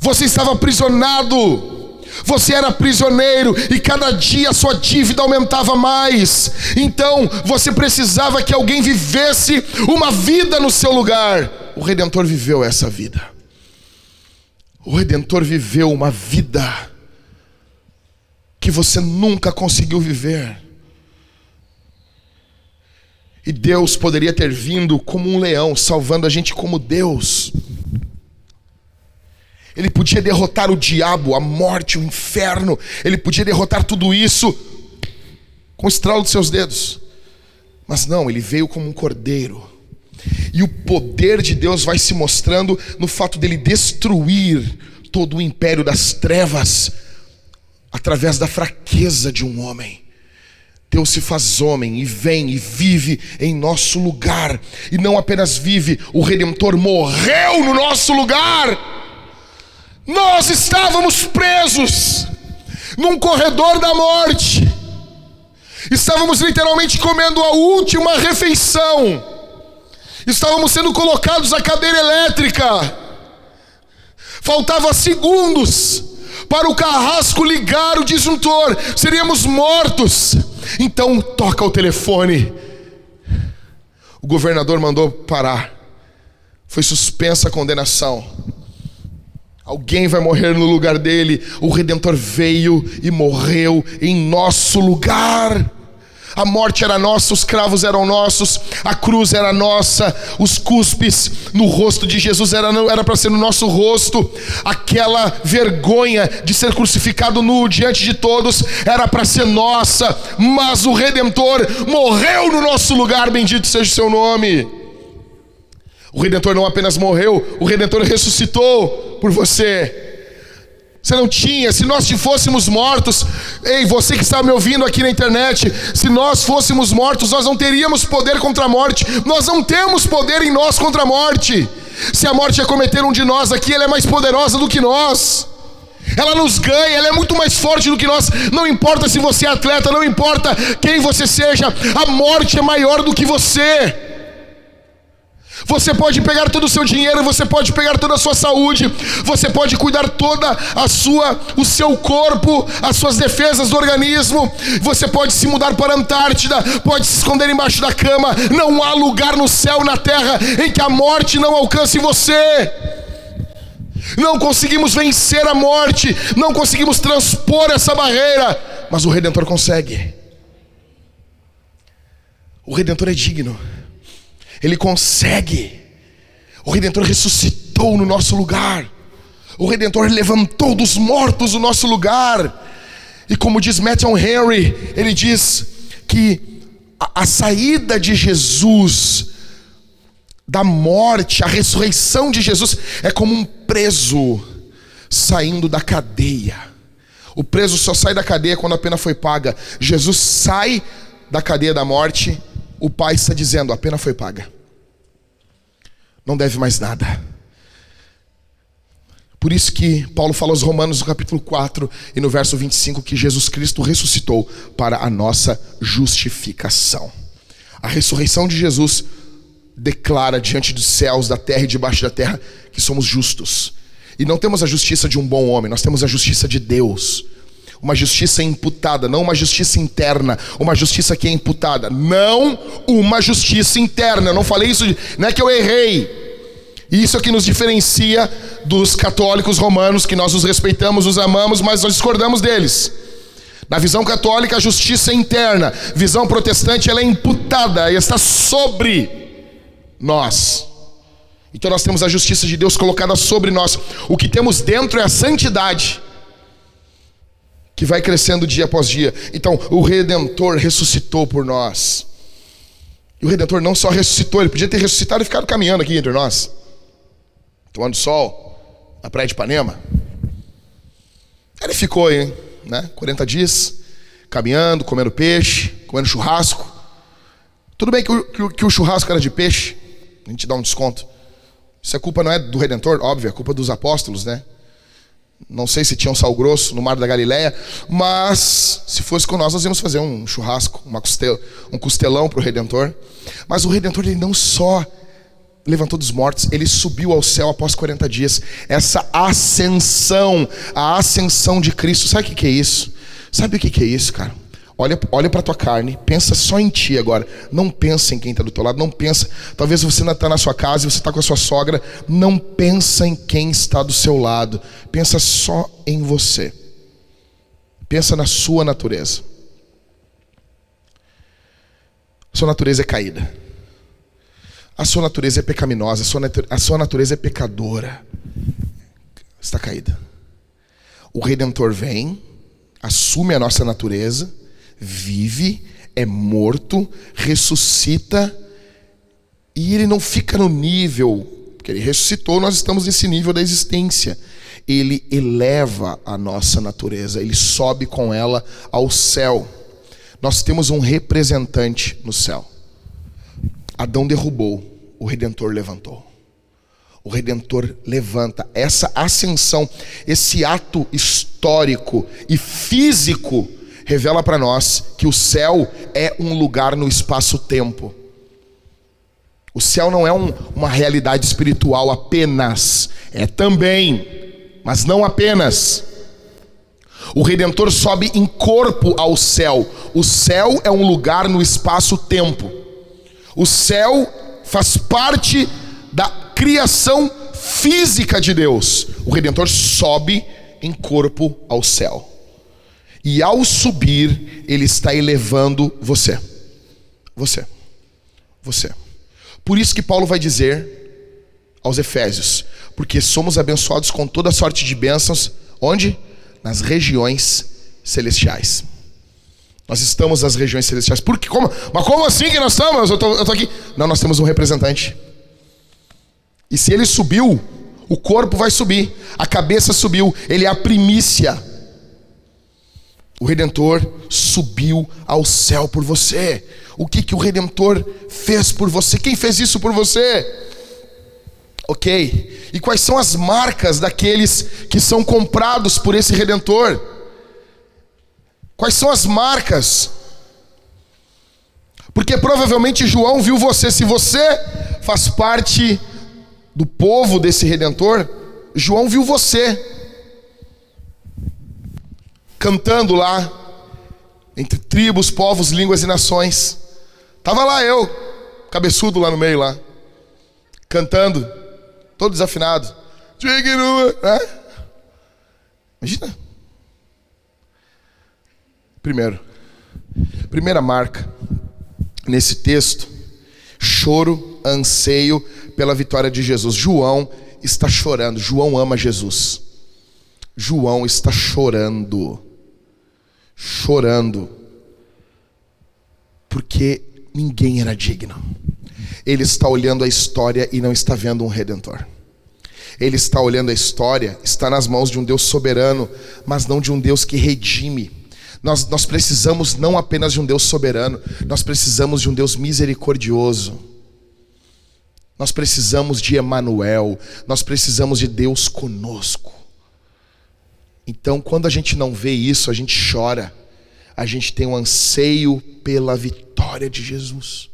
Você estava aprisionado. Você era prisioneiro e cada dia a sua dívida aumentava mais. Então você precisava que alguém vivesse uma vida no seu lugar. O Redentor viveu essa vida. O Redentor viveu uma vida que você nunca conseguiu viver. E Deus poderia ter vindo como um leão, salvando a gente como Deus. Ele podia derrotar o diabo, a morte, o inferno. Ele podia derrotar tudo isso com o estralo dos seus dedos. Mas não, ele veio como um cordeiro. E o poder de Deus vai se mostrando no fato dele destruir todo o império das trevas através da fraqueza de um homem. Deus se faz homem e vem e vive em nosso lugar. E não apenas vive, o Redentor morreu no nosso lugar. Nós estávamos presos num corredor da morte. Estávamos literalmente comendo a última refeição. Estávamos sendo colocados à cadeira elétrica. Faltava segundos para o carrasco ligar o disjuntor. Seríamos mortos. Então toca o telefone. O governador mandou parar. Foi suspensa a condenação. Alguém vai morrer no lugar dele. O redentor veio e morreu em nosso lugar. A morte era nossa, os cravos eram nossos, a cruz era nossa, os cuspes no rosto de Jesus era para ser no nosso rosto, aquela vergonha de ser crucificado nu diante de todos era para ser nossa, mas o Redentor morreu no nosso lugar, bendito seja o seu nome. O Redentor não apenas morreu, o Redentor ressuscitou por você. Você não tinha, se nós fôssemos mortos, ei, você que está me ouvindo aqui na internet, se nós fôssemos mortos, nós não teríamos poder contra a morte, nós não temos poder em nós contra a morte. Se a morte acometer um de nós aqui, ela é mais poderosa do que nós. Ela nos ganha, ela é muito mais forte do que nós. Não importa se você é atleta, não importa quem você seja, a morte é maior do que você. Você pode pegar todo o seu dinheiro, você pode pegar toda a sua saúde, você pode cuidar toda a sua, o seu corpo, as suas defesas do organismo. Você pode se mudar para a Antártida, pode se esconder embaixo da cama. Não há lugar no céu, na terra, em que a morte não alcance você. Não conseguimos vencer a morte, não conseguimos transpor essa barreira, mas o Redentor consegue. O Redentor é digno. Ele consegue. O Redentor ressuscitou no nosso lugar. O Redentor levantou dos mortos o nosso lugar. E como diz Matthew Henry, ele diz que a, a saída de Jesus da morte, a ressurreição de Jesus é como um preso saindo da cadeia. O preso só sai da cadeia quando a pena foi paga. Jesus sai da cadeia da morte o pai está dizendo: a pena foi paga. Não deve mais nada. Por isso que Paulo fala aos Romanos no capítulo 4 e no verso 25 que Jesus Cristo ressuscitou para a nossa justificação. A ressurreição de Jesus declara diante dos céus, da terra e debaixo da terra que somos justos. E não temos a justiça de um bom homem, nós temos a justiça de Deus uma justiça imputada, não uma justiça interna, uma justiça que é imputada, não uma justiça interna. Eu não falei isso, não é que eu errei. Isso é que nos diferencia dos católicos romanos, que nós os respeitamos, os amamos, mas nós discordamos deles. Na visão católica, a justiça é interna, visão protestante, ela é imputada e está sobre nós. Então nós temos a justiça de Deus colocada sobre nós. O que temos dentro é a santidade que vai crescendo dia após dia. Então, o Redentor ressuscitou por nós. E o Redentor não só ressuscitou, ele podia ter ressuscitado e ficado caminhando aqui entre nós, tomando sol na praia de Ipanema. Ele ficou, hein, né? 40 dias, caminhando, comendo peixe, comendo churrasco. Tudo bem que o, que, que o churrasco era de peixe, a gente dá um desconto. Isso a culpa não é do Redentor, óbvio, é culpa dos apóstolos, né? Não sei se tinha um sal grosso no mar da Galileia, mas se fosse com nós, nós íamos fazer um churrasco, uma um costelão para o Redentor. Mas o Redentor ele não só levantou dos mortos, ele subiu ao céu após 40 dias. Essa ascensão, a ascensão de Cristo, sabe o que é isso? Sabe o que é isso, cara? Olha, olha para tua carne, pensa só em ti agora. Não pensa em quem está do teu lado, não pensa. Talvez você ainda está na sua casa e você está com a sua sogra. Não pensa em quem está do seu lado. Pensa só em você. Pensa na sua natureza. A sua natureza é caída. A sua natureza é pecaminosa. A sua, a sua natureza é pecadora. Está caída. O Redentor vem, assume a nossa natureza vive, é morto, ressuscita E ele não fica no nível, porque ele ressuscitou, nós estamos nesse nível da existência. Ele eleva a nossa natureza, ele sobe com ela ao céu. Nós temos um representante no céu. Adão derrubou, o redentor levantou. O redentor levanta. Essa ascensão, esse ato histórico e físico revela para nós que o céu é um lugar no espaço-tempo. O céu não é um, uma realidade espiritual apenas, é também, mas não apenas. O redentor sobe em corpo ao céu. O céu é um lugar no espaço-tempo. O céu faz parte da criação física de Deus. O redentor sobe em corpo ao céu. E ao subir, ele está elevando você. Você. Você. Por isso que Paulo vai dizer aos Efésios: porque somos abençoados com toda sorte de bênçãos, onde? Nas regiões celestiais. Nós estamos nas regiões celestiais. Por que, como, mas como assim que nós estamos? Eu estou aqui. Não, nós temos um representante. E se ele subiu, o corpo vai subir, a cabeça subiu, ele é a primícia. O redentor subiu ao céu por você. O que que o redentor fez por você? Quem fez isso por você? OK. E quais são as marcas daqueles que são comprados por esse redentor? Quais são as marcas? Porque provavelmente João viu você, se você faz parte do povo desse redentor, João viu você cantando lá entre tribos, povos, línguas e nações. Tava lá eu, cabeçudo lá no meio lá, cantando, todo desafinado. Digno, né? Imagina. Primeiro, primeira marca nesse texto, choro, anseio pela vitória de Jesus. João está chorando. João ama Jesus. João está chorando. Chorando. Porque ninguém era digno. Ele está olhando a história e não está vendo um redentor. Ele está olhando a história, está nas mãos de um Deus soberano, mas não de um Deus que redime. Nós, nós precisamos não apenas de um Deus soberano, nós precisamos de um Deus misericordioso. Nós precisamos de Emanuel, nós precisamos de Deus conosco. Então, quando a gente não vê isso, a gente chora. A gente tem um anseio pela vitória de Jesus.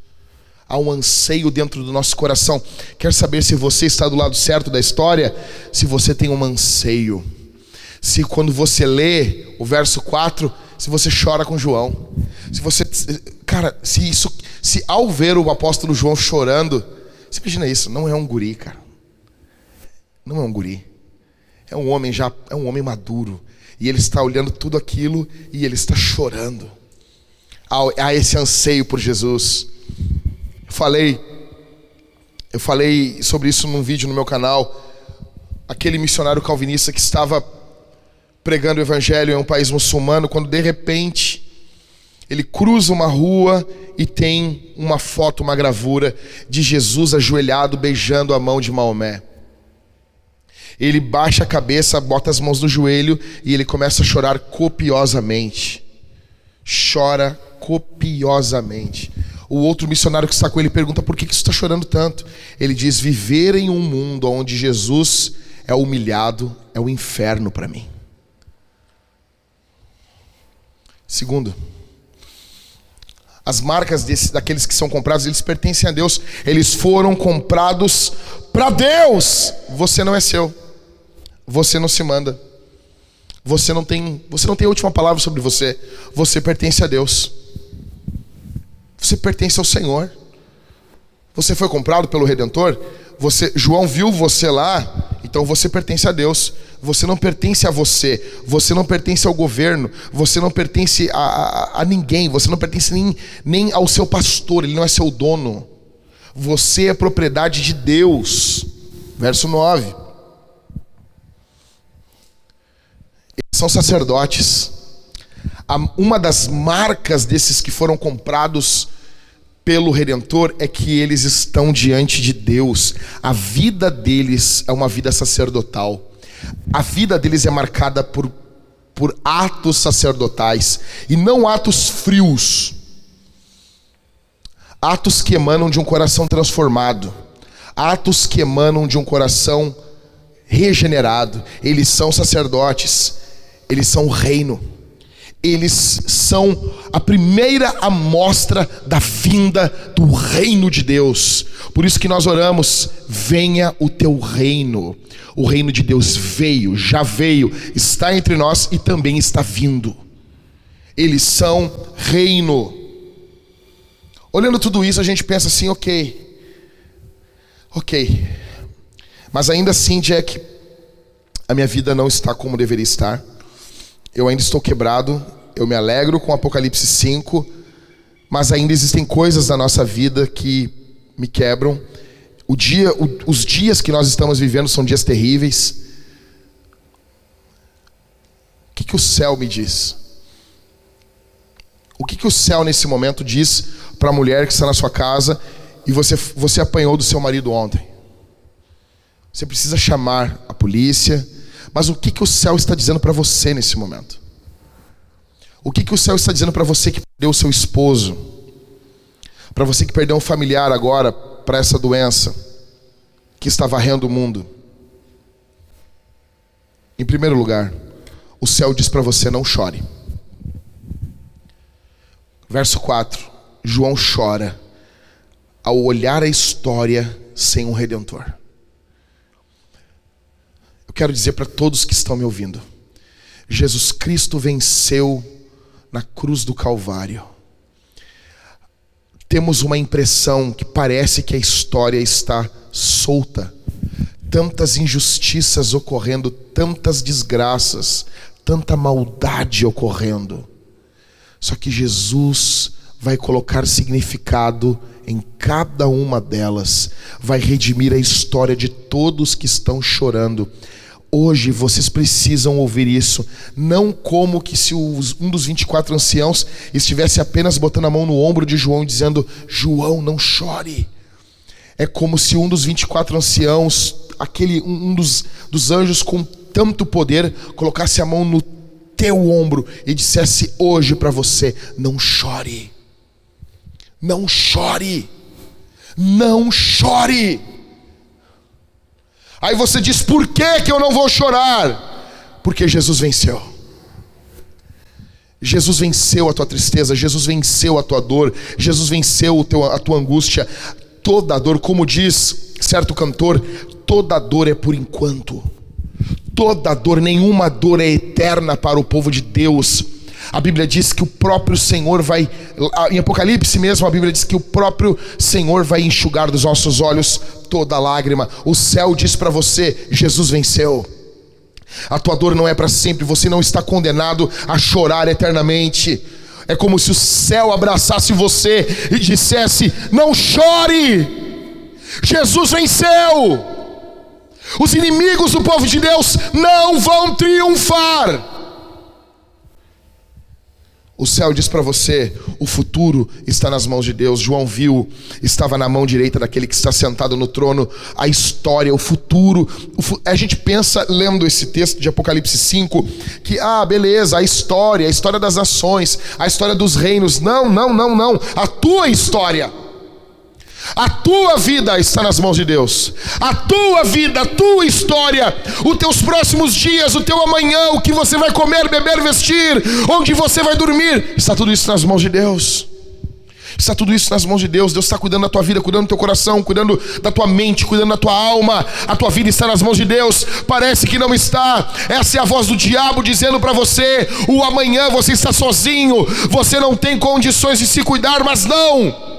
Há um anseio dentro do nosso coração. Quer saber se você está do lado certo da história? Se você tem um anseio. Se quando você lê o verso 4, se você chora com João. Se você cara, se isso se ao ver o apóstolo João chorando, você imagina isso? Não é um guri, cara. Não é um guri. É um homem já, é um homem maduro. E ele está olhando tudo aquilo e ele está chorando. Há, esse anseio por Jesus. Eu falei, eu falei sobre isso num vídeo no meu canal. Aquele missionário calvinista que estava pregando o evangelho em um país muçulmano, quando de repente ele cruza uma rua e tem uma foto, uma gravura de Jesus ajoelhado beijando a mão de Maomé. Ele baixa a cabeça, bota as mãos no joelho e ele começa a chorar copiosamente. Chora copiosamente. O outro missionário que está com ele pergunta por que, você está chorando tanto. Ele diz: Viver em um mundo onde Jesus é humilhado é o um inferno para mim. Segundo, as marcas desse, daqueles que são comprados, eles pertencem a Deus. Eles foram comprados para Deus. Você não é seu. Você não se manda. Você não tem, você não tem a última palavra sobre você. Você pertence a Deus. Você pertence ao Senhor. Você foi comprado pelo redentor? Você, João viu você lá então você pertence a Deus. Você não pertence a você. Você não pertence ao governo. Você não pertence a, a, a ninguém. Você não pertence nem, nem ao seu pastor. Ele não é seu dono. Você é propriedade de Deus. Verso 9. Eles são sacerdotes. Uma das marcas desses que foram comprados pelo Redentor é que eles estão diante de Deus. A vida deles é uma vida sacerdotal. A vida deles é marcada por, por atos sacerdotais e não atos frios. Atos que emanam de um coração transformado. Atos que emanam de um coração regenerado. Eles são sacerdotes. Eles são o reino eles são a primeira amostra da vinda do reino de Deus. Por isso que nós oramos: venha o teu reino. O reino de Deus veio, já veio, está entre nós e também está vindo. Eles são reino. Olhando tudo isso, a gente pensa assim, ok, ok, mas ainda assim, Jack, a minha vida não está como deveria estar eu ainda estou quebrado, eu me alegro com Apocalipse 5, mas ainda existem coisas da nossa vida que me quebram. O dia, o, os dias que nós estamos vivendo são dias terríveis. O que, que o céu me diz? O que, que o céu nesse momento diz para a mulher que está na sua casa e você, você apanhou do seu marido ontem? Você precisa chamar a polícia, mas o que, que o céu está dizendo para você nesse momento? O que, que o céu está dizendo para você que perdeu o seu esposo? Para você que perdeu um familiar agora para essa doença que está varrendo o mundo? Em primeiro lugar, o céu diz para você: não chore. Verso 4: João chora ao olhar a história sem um redentor quero dizer para todos que estão me ouvindo: Jesus Cristo venceu na cruz do Calvário. Temos uma impressão que parece que a história está solta, tantas injustiças ocorrendo, tantas desgraças, tanta maldade ocorrendo. Só que Jesus vai colocar significado em cada uma delas, vai redimir a história de todos que estão chorando Hoje vocês precisam ouvir isso, não como que se um dos 24 anciãos estivesse apenas botando a mão no ombro de João e dizendo: João, não chore. É como se um dos 24 anciãos, aquele um, um dos, dos anjos com tanto poder, colocasse a mão no teu ombro e dissesse hoje para você: não chore, não chore, não chore. Aí você diz: por que, que eu não vou chorar? Porque Jesus venceu. Jesus venceu a tua tristeza, Jesus venceu a tua dor, Jesus venceu teu, a tua angústia. Toda dor, como diz certo cantor, toda dor é por enquanto. Toda dor, nenhuma dor é eterna para o povo de Deus. A Bíblia diz que o próprio Senhor vai, em Apocalipse mesmo, a Bíblia diz que o próprio Senhor vai enxugar dos nossos olhos toda lágrima. O céu diz para você: Jesus venceu. A tua dor não é para sempre, você não está condenado a chorar eternamente. É como se o céu abraçasse você e dissesse: Não chore, Jesus venceu. Os inimigos do povo de Deus não vão triunfar. O céu diz para você: o futuro está nas mãos de Deus. João viu, estava na mão direita daquele que está sentado no trono. A história, o futuro. O fu a gente pensa, lendo esse texto de Apocalipse 5, que, ah, beleza, a história, a história das nações, a história dos reinos. Não, não, não, não. A tua história. A tua vida está nas mãos de Deus. A tua vida, a tua história, os teus próximos dias, o teu amanhã, o que você vai comer, beber, vestir, onde você vai dormir, está tudo isso nas mãos de Deus. Está tudo isso nas mãos de Deus. Deus está cuidando da tua vida, cuidando do teu coração, cuidando da tua mente, cuidando da tua alma. A tua vida está nas mãos de Deus. Parece que não está. Essa é a voz do diabo dizendo para você: o amanhã você está sozinho, você não tem condições de se cuidar, mas não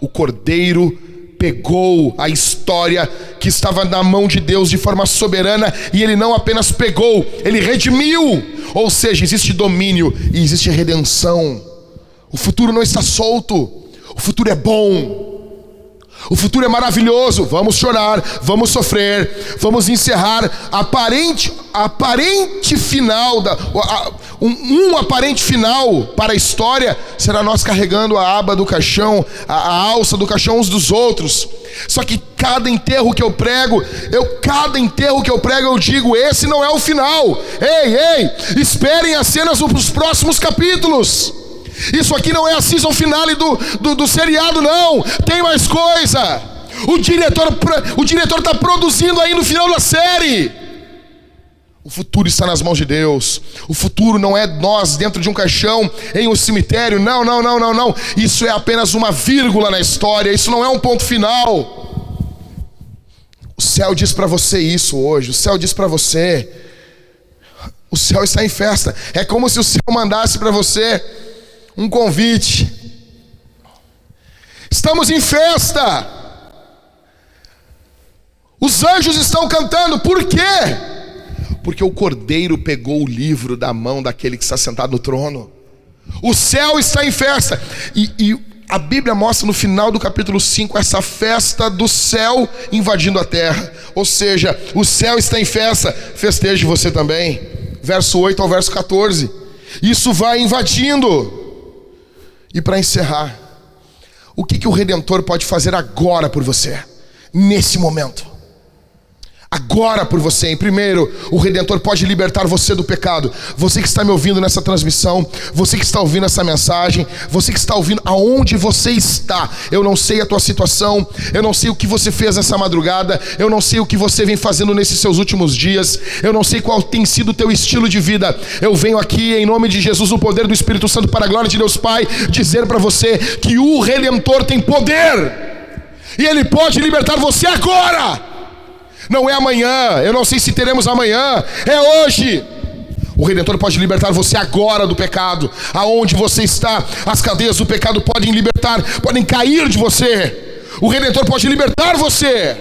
o cordeiro pegou a história que estava na mão de Deus de forma soberana e ele não apenas pegou, ele redimiu. Ou seja, existe domínio e existe redenção. O futuro não está solto, o futuro é bom. O futuro é maravilhoso. Vamos chorar, vamos sofrer, vamos encerrar aparente, aparente final da, a, um, um, aparente final para a história será nós carregando a aba do caixão, a, a, alça do caixão uns dos outros. Só que cada enterro que eu prego, eu cada enterro que eu prego eu digo, esse não é o final. Ei, ei, esperem as cenas dos próximos capítulos. Isso aqui não é a season finale do, do, do seriado, não. Tem mais coisa. O diretor o diretor está produzindo aí no final da série. O futuro está nas mãos de Deus. O futuro não é nós dentro de um caixão em um cemitério. Não, não, não, não, não. Isso é apenas uma vírgula na história. Isso não é um ponto final. O céu diz para você isso hoje. O céu diz para você. O céu está em festa. É como se o céu mandasse para você um convite. Estamos em festa. Os anjos estão cantando. Por quê? Porque o cordeiro pegou o livro da mão daquele que está sentado no trono. O céu está em festa. E, e a Bíblia mostra no final do capítulo 5 essa festa do céu invadindo a terra. Ou seja, o céu está em festa, festeje você também. Verso 8 ao verso 14. Isso vai invadindo. E para encerrar, o que, que o Redentor pode fazer agora por você, nesse momento? Agora por você. Em primeiro, o Redentor pode libertar você do pecado. Você que está me ouvindo nessa transmissão, você que está ouvindo essa mensagem, você que está ouvindo aonde você está. Eu não sei a tua situação, eu não sei o que você fez essa madrugada, eu não sei o que você vem fazendo nesses seus últimos dias, eu não sei qual tem sido o teu estilo de vida. Eu venho aqui em nome de Jesus, no poder do Espírito Santo, para a glória de Deus Pai, dizer para você que o Redentor tem poder. E ele pode libertar você agora não é amanhã, eu não sei se teremos amanhã, é hoje. O Redentor pode libertar você agora do pecado, aonde você está, as cadeias do pecado podem libertar, podem cair de você. O Redentor pode libertar você,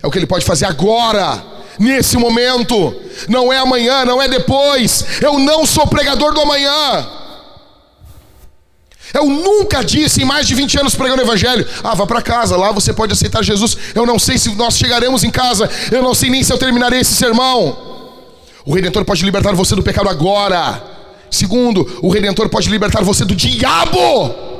é o que ele pode fazer agora, nesse momento, não é amanhã, não é depois. Eu não sou pregador do amanhã. Eu nunca disse em mais de 20 anos pregando o Evangelho: ah, vá para casa, lá você pode aceitar Jesus. Eu não sei se nós chegaremos em casa, eu não sei nem se eu terminarei esse sermão. O Redentor pode libertar você do pecado agora. Segundo, o Redentor pode libertar você do diabo.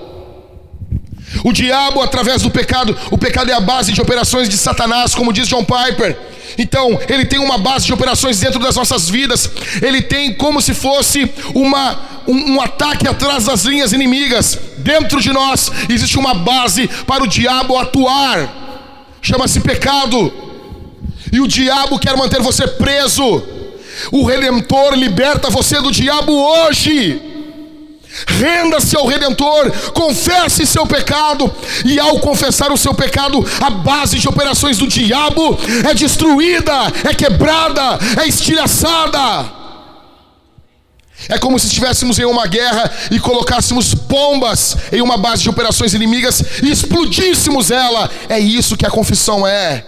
O diabo, através do pecado, o pecado é a base de operações de Satanás, como diz John Piper. Então, ele tem uma base de operações dentro das nossas vidas. Ele tem como se fosse uma, um, um ataque atrás das linhas inimigas. Dentro de nós existe uma base para o diabo atuar. Chama-se pecado. E o diabo quer manter você preso. O redentor liberta você do diabo hoje. Renda-se ao Redentor, confesse seu pecado, e ao confessar o seu pecado, a base de operações do diabo é destruída, é quebrada, é estilhaçada. É como se estivéssemos em uma guerra e colocássemos bombas em uma base de operações inimigas e explodíssemos ela. É isso que a confissão é.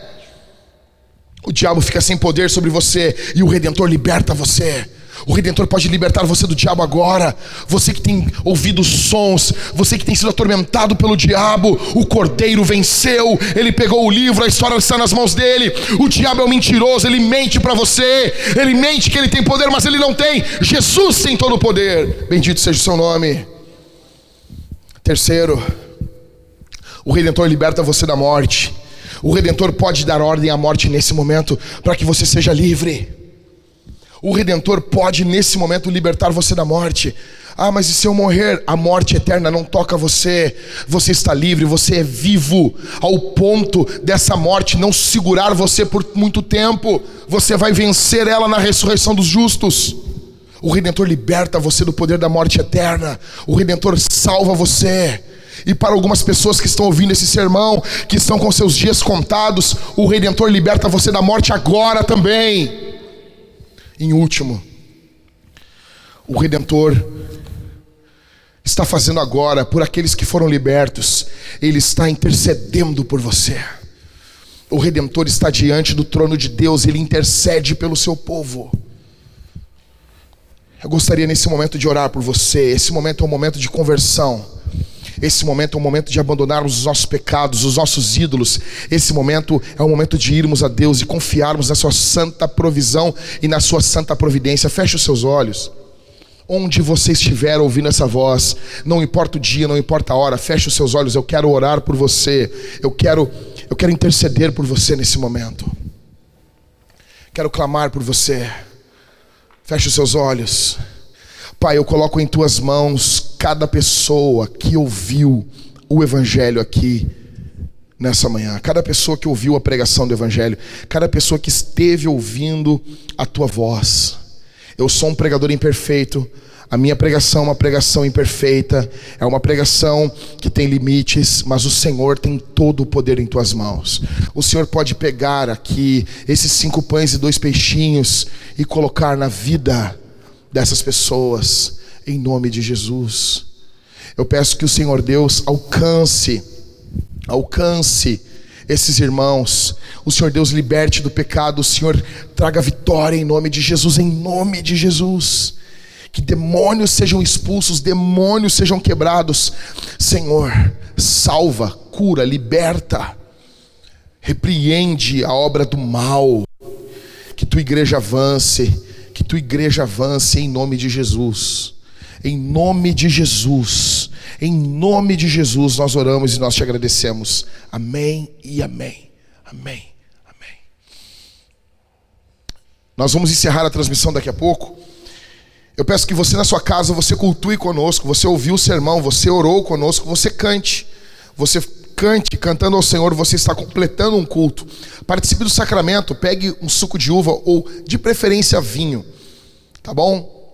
O diabo fica sem poder sobre você e o redentor liberta você. O Redentor pode libertar você do diabo agora. Você que tem ouvido sons, você que tem sido atormentado pelo diabo, o Cordeiro venceu, ele pegou o livro, a história está nas mãos dele. O diabo é um mentiroso, ele mente para você, ele mente que ele tem poder, mas ele não tem. Jesus tem todo o poder. Bendito seja o seu nome. Terceiro, o Redentor liberta você da morte. O Redentor pode dar ordem à morte nesse momento para que você seja livre. O Redentor pode nesse momento libertar você da morte. Ah, mas e se eu morrer? A morte eterna não toca você. Você está livre, você é vivo, ao ponto dessa morte não segurar você por muito tempo. Você vai vencer ela na ressurreição dos justos. O Redentor liberta você do poder da morte eterna. O Redentor salva você. E para algumas pessoas que estão ouvindo esse sermão, que estão com seus dias contados, o Redentor liberta você da morte agora também. Em último, o Redentor está fazendo agora por aqueles que foram libertos, ele está intercedendo por você. O Redentor está diante do trono de Deus, ele intercede pelo seu povo. Eu gostaria nesse momento de orar por você. Esse momento é um momento de conversão. Esse momento é um momento de abandonarmos os nossos pecados, os nossos ídolos. Esse momento é um momento de irmos a Deus e confiarmos na Sua santa provisão e na Sua santa providência. Feche os seus olhos. onde você estiver ouvindo essa voz, não importa o dia, não importa a hora, feche os seus olhos, eu quero orar por você, eu quero, eu quero interceder por você nesse momento. Quero clamar por você. Feche os seus olhos. Pai, eu coloco em tuas mãos cada pessoa que ouviu o evangelho aqui nessa manhã, cada pessoa que ouviu a pregação do evangelho, cada pessoa que esteve ouvindo a tua voz. Eu sou um pregador imperfeito, a minha pregação é uma pregação imperfeita, é uma pregação que tem limites, mas o Senhor tem todo o poder em tuas mãos. O Senhor pode pegar aqui esses cinco pães e dois peixinhos e colocar na vida dessas pessoas, em nome de Jesus. Eu peço que o Senhor Deus alcance, alcance esses irmãos. O Senhor Deus liberte do pecado, o Senhor traga vitória em nome de Jesus, em nome de Jesus. Que demônios sejam expulsos, demônios sejam quebrados. Senhor, salva, cura, liberta, repreende a obra do mal. Que tua igreja avance, tua igreja avance em nome de Jesus. Em nome de Jesus. Em nome de Jesus nós oramos e nós te agradecemos. Amém e amém. Amém. Amém. Nós vamos encerrar a transmissão daqui a pouco. Eu peço que você na sua casa, você cultue conosco, você ouviu o sermão, você orou conosco, você cante. Você cante, cantando ao Senhor, você está completando um culto. Participe do sacramento, pegue um suco de uva ou de preferência vinho. Tá bom?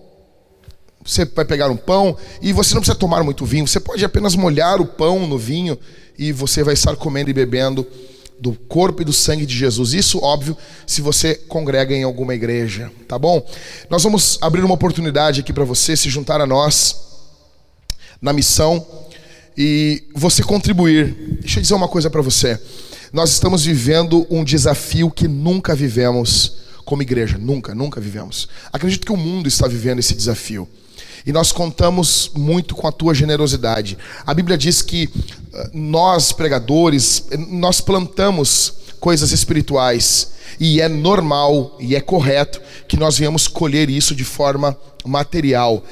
Você vai pegar um pão e você não precisa tomar muito vinho, você pode apenas molhar o pão no vinho e você vai estar comendo e bebendo do corpo e do sangue de Jesus. Isso, óbvio, se você congrega em alguma igreja, tá bom? Nós vamos abrir uma oportunidade aqui para você se juntar a nós na missão e você contribuir. Deixa eu dizer uma coisa para você. Nós estamos vivendo um desafio que nunca vivemos como igreja, nunca, nunca vivemos. Acredito que o mundo está vivendo esse desafio. E nós contamos muito com a tua generosidade. A Bíblia diz que eh, nós, pregadores, nós plantamos coisas espirituais. E é normal e é correto que nós venhamos colher isso de forma material.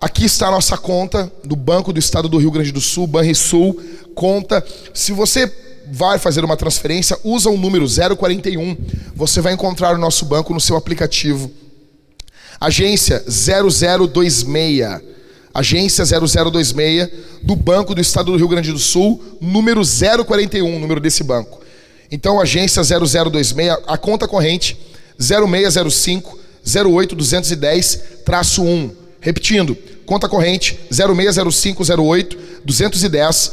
Aqui está a nossa conta do Banco do Estado do Rio Grande do Sul, Banrisul, conta. Se você vai fazer uma transferência, usa o número 041. Você vai encontrar o nosso banco no seu aplicativo. Agência 0026. Agência 0026 do Banco do Estado do Rio Grande do Sul, número 041, número desse banco. Então, agência 0026, a conta corrente 0605 08210 1. Repetindo, conta corrente 0605 08 210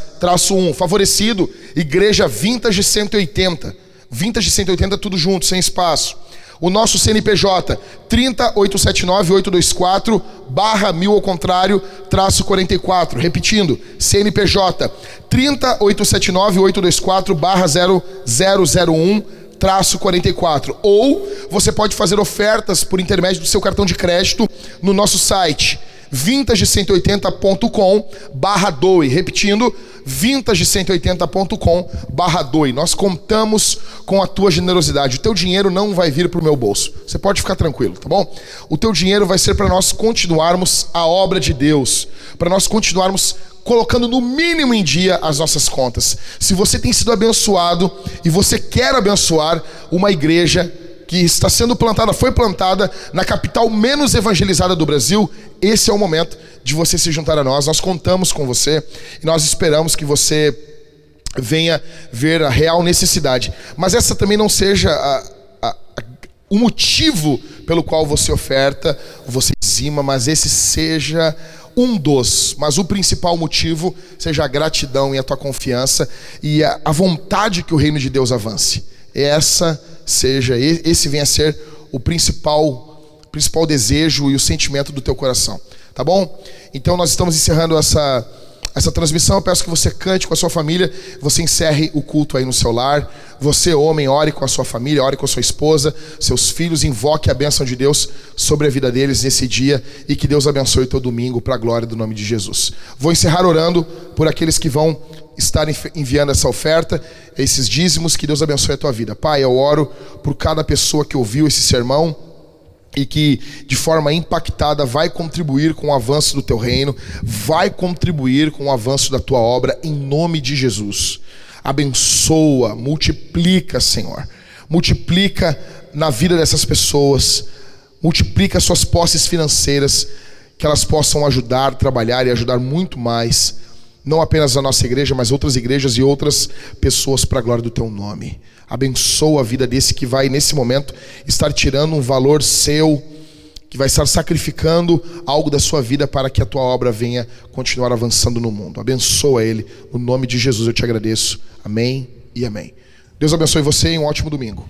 1. Favorecido, Igreja Vintage 180. Vintage 180 tudo junto, sem espaço. O nosso CNPJ 3879824 barra mil ao contrário, traço 44. Repetindo, CNPJ 3879824 barra 0001 traço 44. Ou você pode fazer ofertas por intermédio do seu cartão de crédito no nosso site vintage180.com barra doe. Repetindo, vintage180.com barra doe. Nós contamos com a tua generosidade. O teu dinheiro não vai vir para o meu bolso. Você pode ficar tranquilo, tá bom? O teu dinheiro vai ser para nós continuarmos a obra de Deus, para nós continuarmos colocando no mínimo em dia as nossas contas. Se você tem sido abençoado e você quer abençoar uma igreja que está sendo plantada, foi plantada na capital menos evangelizada do Brasil, esse é o momento de você se juntar a nós. Nós contamos com você e nós esperamos que você venha ver a real necessidade. Mas essa também não seja a, a, a, o motivo pelo qual você oferta, você dizima, mas esse seja um dos, mas o principal motivo seja a gratidão e a tua confiança e a, a vontade que o reino de Deus avance. Essa seja, esse venha a ser o principal principal desejo e o sentimento do teu coração, tá bom? Então nós estamos encerrando essa essa transmissão, eu peço que você cante com a sua família, você encerre o culto aí no seu lar. Você, homem, ore com a sua família, ore com a sua esposa, seus filhos, invoque a bênção de Deus sobre a vida deles nesse dia e que Deus abençoe teu domingo para a glória do nome de Jesus. Vou encerrar orando por aqueles que vão estar enviando essa oferta, esses dízimos, que Deus abençoe a tua vida. Pai, eu oro por cada pessoa que ouviu esse sermão e que de forma impactada vai contribuir com o avanço do teu reino, vai contribuir com o avanço da tua obra em nome de Jesus. Abençoa, multiplica, Senhor. Multiplica na vida dessas pessoas. Multiplica suas posses financeiras, que elas possam ajudar, trabalhar e ajudar muito mais, não apenas a nossa igreja, mas outras igrejas e outras pessoas para a glória do teu nome. Abençoa a vida desse que vai, nesse momento, estar tirando um valor seu, que vai estar sacrificando algo da sua vida para que a tua obra venha continuar avançando no mundo. Abençoa ele. No nome de Jesus eu te agradeço. Amém e amém. Deus abençoe você e um ótimo domingo.